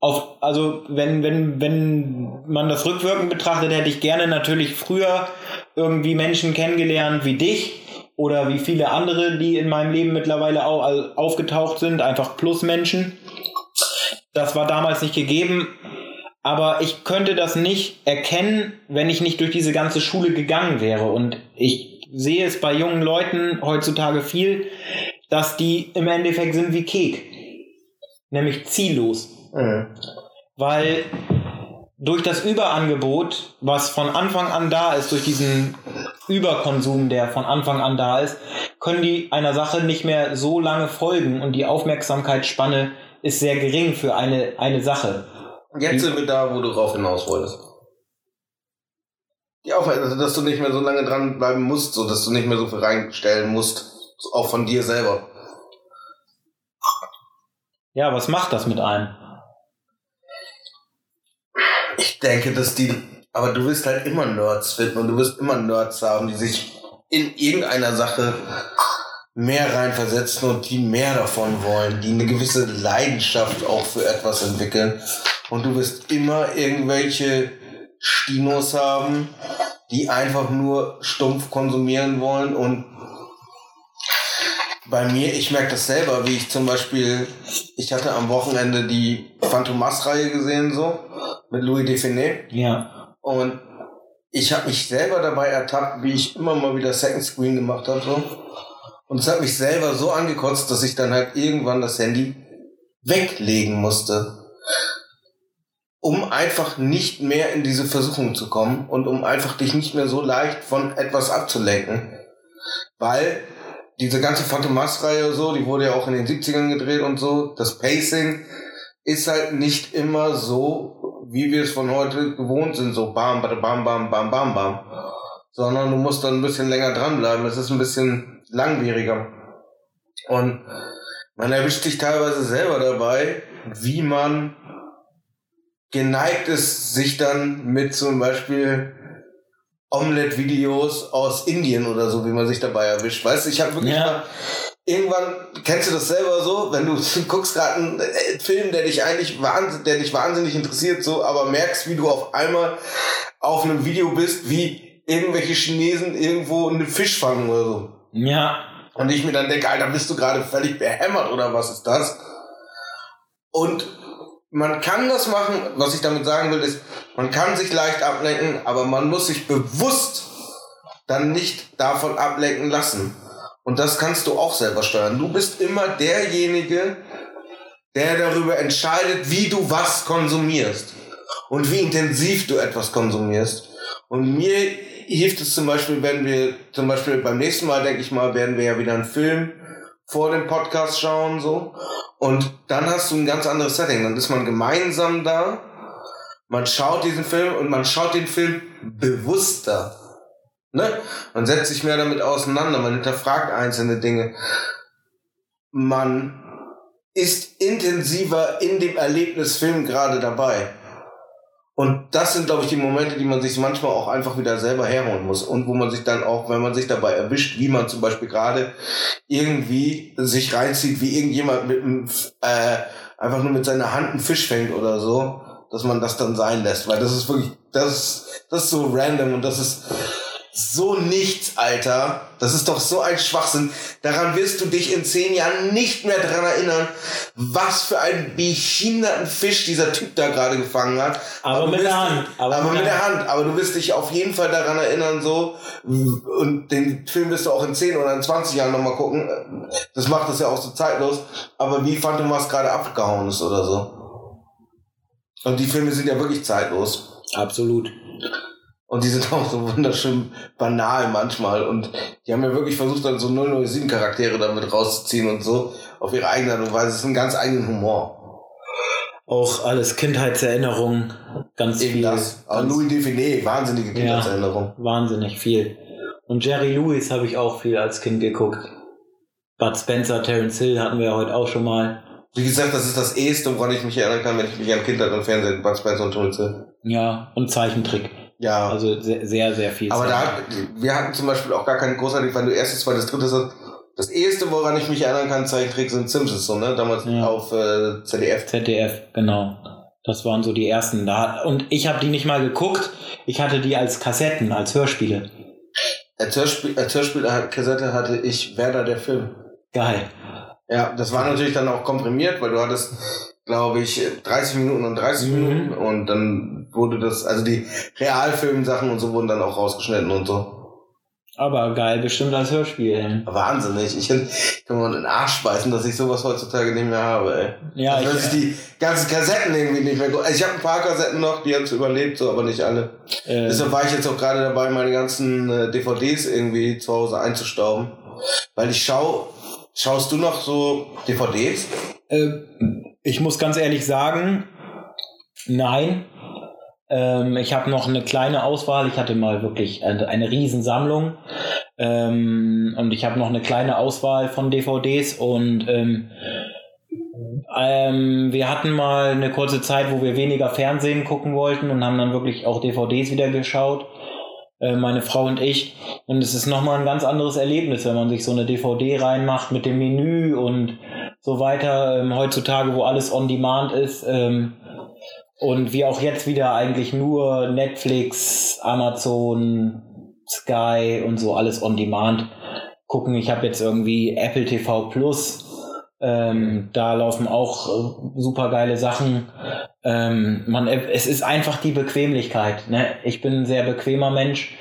auf, also wenn, wenn, wenn man das rückwirkend betrachtet, hätte ich gerne natürlich früher irgendwie Menschen kennengelernt wie dich oder wie viele andere, die in meinem Leben mittlerweile auch aufgetaucht sind, einfach Plusmenschen. Das war damals nicht gegeben aber ich könnte das nicht erkennen, wenn ich nicht durch diese ganze Schule gegangen wäre. Und ich sehe es bei jungen Leuten heutzutage viel, dass die im Endeffekt sind wie Kek. Nämlich ziellos. Mhm. Weil durch das Überangebot, was von Anfang an da ist, durch diesen Überkonsum, der von Anfang an da ist, können die einer Sache nicht mehr so lange folgen und die Aufmerksamkeitsspanne ist sehr gering für eine, eine Sache. Jetzt sind wir da, wo du drauf hinaus wolltest. Ja, also, dass du nicht mehr so lange dranbleiben musst, so dass du nicht mehr so viel reinstellen musst, auch von dir selber. Ja, was macht das mit einem? Ich denke, dass die, aber du wirst halt immer Nerds finden und du wirst immer Nerds haben, die sich in irgendeiner Sache mehr reinversetzen und die mehr davon wollen, die eine gewisse Leidenschaft auch für etwas entwickeln. Und du wirst immer irgendwelche Stinos haben, die einfach nur stumpf konsumieren wollen und bei mir, ich merke das selber, wie ich zum Beispiel, ich hatte am Wochenende die Phantomas-Reihe gesehen, so, mit Louis Define. Ja. Und ich habe mich selber dabei ertappt, wie ich immer mal wieder Second Screen gemacht habe, so. Und es hat mich selber so angekotzt, dass ich dann halt irgendwann das Handy weglegen musste um einfach nicht mehr in diese Versuchung zu kommen und um einfach dich nicht mehr so leicht von etwas abzulenken. Weil diese ganze Phantomas-Reihe so, die wurde ja auch in den 70ern gedreht und so, das Pacing ist halt nicht immer so, wie wir es von heute gewohnt sind, so bam, bam, bam, bam, bam, bam. Sondern du musst dann ein bisschen länger dranbleiben. Es ist ein bisschen langwieriger. Und man erwischt sich teilweise selber dabei, wie man geneigt ist, sich dann mit zum Beispiel Omelette-Videos aus Indien oder so, wie man sich dabei erwischt. Weißt du, ich habe wirklich ja. mal irgendwann, kennst du das selber so, wenn du guckst gerade einen äh, Film, der dich eigentlich wahnsinnig, der dich wahnsinnig interessiert, so, aber merkst, wie du auf einmal auf einem Video bist, wie irgendwelche Chinesen irgendwo einen Fisch fangen oder so. Ja. Und ich mir dann denke, Alter, bist du gerade völlig behämmert oder was ist das? Und man kann das machen, was ich damit sagen will, ist, man kann sich leicht ablenken, aber man muss sich bewusst dann nicht davon ablenken lassen. Und das kannst du auch selber steuern. Du bist immer derjenige, der darüber entscheidet, wie du was konsumierst und wie intensiv du etwas konsumierst. Und mir hilft es zum Beispiel, wenn wir zum Beispiel beim nächsten Mal, denke ich mal, werden wir ja wieder einen Film vor dem Podcast schauen, so. Und dann hast du ein ganz anderes Setting. Dann ist man gemeinsam da, man schaut diesen Film und man schaut den Film bewusster. Ne? Man setzt sich mehr damit auseinander, man hinterfragt einzelne Dinge. Man ist intensiver in dem Erlebnisfilm gerade dabei. Und das sind, glaube ich, die Momente, die man sich manchmal auch einfach wieder selber herholen muss. Und wo man sich dann auch, wenn man sich dabei erwischt, wie man zum Beispiel gerade irgendwie sich reinzieht, wie irgendjemand mit einem, äh, einfach nur mit seiner Hand einen Fisch fängt oder so, dass man das dann sein lässt. Weil das ist wirklich, das, das ist so random und das ist, so nichts, Alter. Das ist doch so ein Schwachsinn. Daran wirst du dich in zehn Jahren nicht mehr daran erinnern, was für einen behinderten Fisch dieser Typ da gerade gefangen hat. Aber, aber mit der Hand. Aber, aber mit der Hand. Aber du wirst dich auf jeden Fall daran erinnern, so. Und den Film wirst du auch in 10 oder in 20 Jahren nochmal gucken. Das macht das ja auch so zeitlos. Aber wie du, was gerade abgehauen ist oder so. Und die Filme sind ja wirklich zeitlos. Absolut. Und die sind auch so wunderschön banal manchmal. Und die haben ja wirklich versucht, dann so 007 Charaktere damit rauszuziehen und so auf ihre eigene Art und Weise. Es ist ein ganz eigenen Humor. Auch alles Kindheitserinnerungen, ganz Eben viel. Das. Ganz Louis Define, wahnsinnige Kindheitserinnerung. Ja, wahnsinnig viel. Und Jerry Lewis habe ich auch viel als Kind geguckt. Bud Spencer, Terence Hill hatten wir ja heute auch schon mal. Wie gesagt, das ist das Eheste, woran ich mich erinnern kann, wenn ich mich an Kindheit und Fernsehen, Bud Spencer und Terence Hill. Ja, und Zeichentrick. Ja. Also sehr, sehr, sehr viel. Aber da, wir hatten zum Beispiel auch gar keine großartig, weil du erstes, zweites, drittes, das erste, woran ich mich erinnern kann, Zeichentrick sind Simpsons, so, ne? Damals ja. auf äh, ZDF. ZDF, genau. Das waren so die ersten. Da, und ich habe die nicht mal geguckt. Ich hatte die als Kassetten, als Hörspiele. Als, Hörspiel, als Hörspielkassette hatte ich Werder der Film. Geil. Ja, das war natürlich dann auch komprimiert, weil du hattest glaube ich, 30 Minuten und 30 mhm. Minuten und dann wurde das, also die Realfilmsachen und so wurden dann auch rausgeschnitten und so. Aber geil, bestimmt als Hörspiel. Wahnsinnig. Ich kann mir den Arsch beißen, dass ich sowas heutzutage nicht mehr habe, ey. Ja, also, ich, ich die ganzen Kassetten irgendwie nicht mehr. Also ich habe ein paar Kassetten noch, die haben es überlebt, so, aber nicht alle. Äh, Deshalb war ich jetzt auch gerade dabei, meine ganzen äh, DVDs irgendwie zu Hause einzustauben. Weil ich schau, schaust du noch so DVDs? Äh, ich muss ganz ehrlich sagen, nein. Ähm, ich habe noch eine kleine Auswahl. Ich hatte mal wirklich eine, eine Riesensammlung. Ähm, und ich habe noch eine kleine Auswahl von DVDs und ähm, ähm, wir hatten mal eine kurze Zeit, wo wir weniger Fernsehen gucken wollten und haben dann wirklich auch DVDs wieder geschaut. Äh, meine Frau und ich. Und es ist nochmal ein ganz anderes Erlebnis, wenn man sich so eine DVD reinmacht mit dem Menü und so weiter. Ähm, heutzutage, wo alles on demand ist. Ähm, und wie auch jetzt wieder eigentlich nur Netflix, Amazon, Sky und so alles on demand gucken. Ich habe jetzt irgendwie Apple TV Plus. Ähm, da laufen auch äh, super geile Sachen. Ähm, man, es ist einfach die Bequemlichkeit. Ne? Ich bin ein sehr bequemer Mensch.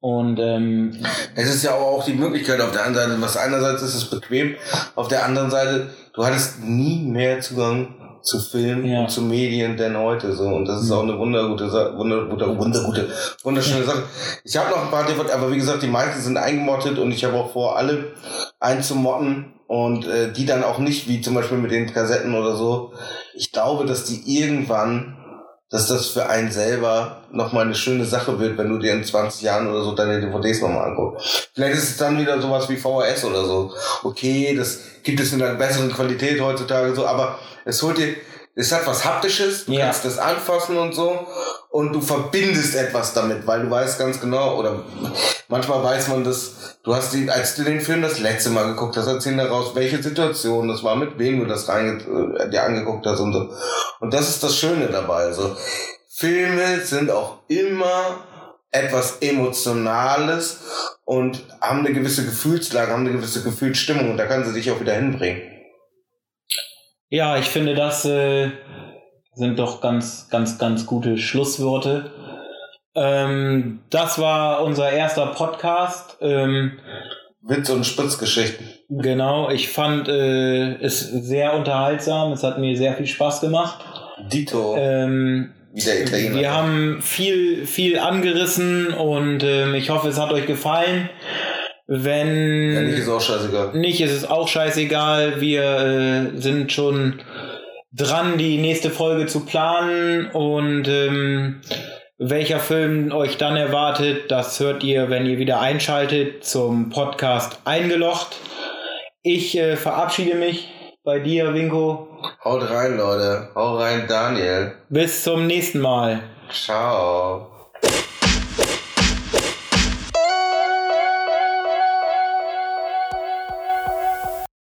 Und ähm, es ist ja auch die Möglichkeit auf der anderen Seite, was einerseits ist es bequem, auf der anderen Seite, du hattest nie mehr Zugang zu Filmen ja. und zu Medien denn heute so und das ist auch eine wundergute wunder, wunder, wundergute wunderschöne Sache. Ich habe noch ein paar DVD, aber wie gesagt, die meisten sind eingemottet und ich habe auch vor alle einzumotten und äh, die dann auch nicht wie zum Beispiel mit den Kassetten oder so. Ich glaube, dass die irgendwann dass das für einen selber nochmal eine schöne Sache wird, wenn du dir in 20 Jahren oder so deine DVDs nochmal anguckst. Vielleicht ist es dann wieder sowas wie VHS oder so. Okay, das gibt es in einer besseren Qualität heutzutage so, aber es holt dir, es hat was Haptisches, du ja. kannst das anfassen und so und du verbindest etwas damit, weil du weißt ganz genau, oder manchmal weiß man das, du hast die, als du den Film das letzte Mal geguckt hast, erzähl daraus, welche Situation das war, mit wem du das rein, äh, dir angeguckt hast und so. Und das ist das Schöne dabei. Also, Filme sind auch immer etwas Emotionales und haben eine gewisse Gefühlslage, haben eine gewisse Gefühlsstimmung und da kann sie dich auch wieder hinbringen. Ja, ich finde das äh, sind doch ganz, ganz, ganz gute Schlussworte. Ähm, das war unser erster Podcast. Ähm, Witz und Spitzgeschichten. Genau, ich fand äh, es sehr unterhaltsam. Es hat mir sehr viel Spaß gemacht. Dito. Ähm, wir haben viel, viel angerissen und ähm, ich hoffe, es hat euch gefallen. Wenn ja, nicht ist auch scheißegal. Nicht ist es auch scheißegal. Wir äh, sind schon dran, die nächste Folge zu planen und ähm, welcher Film euch dann erwartet, das hört ihr, wenn ihr wieder einschaltet zum Podcast Eingelocht. Ich äh, verabschiede mich bei dir, Winko. Haut rein, Leute. Haut rein, Daniel. Bis zum nächsten Mal. Ciao.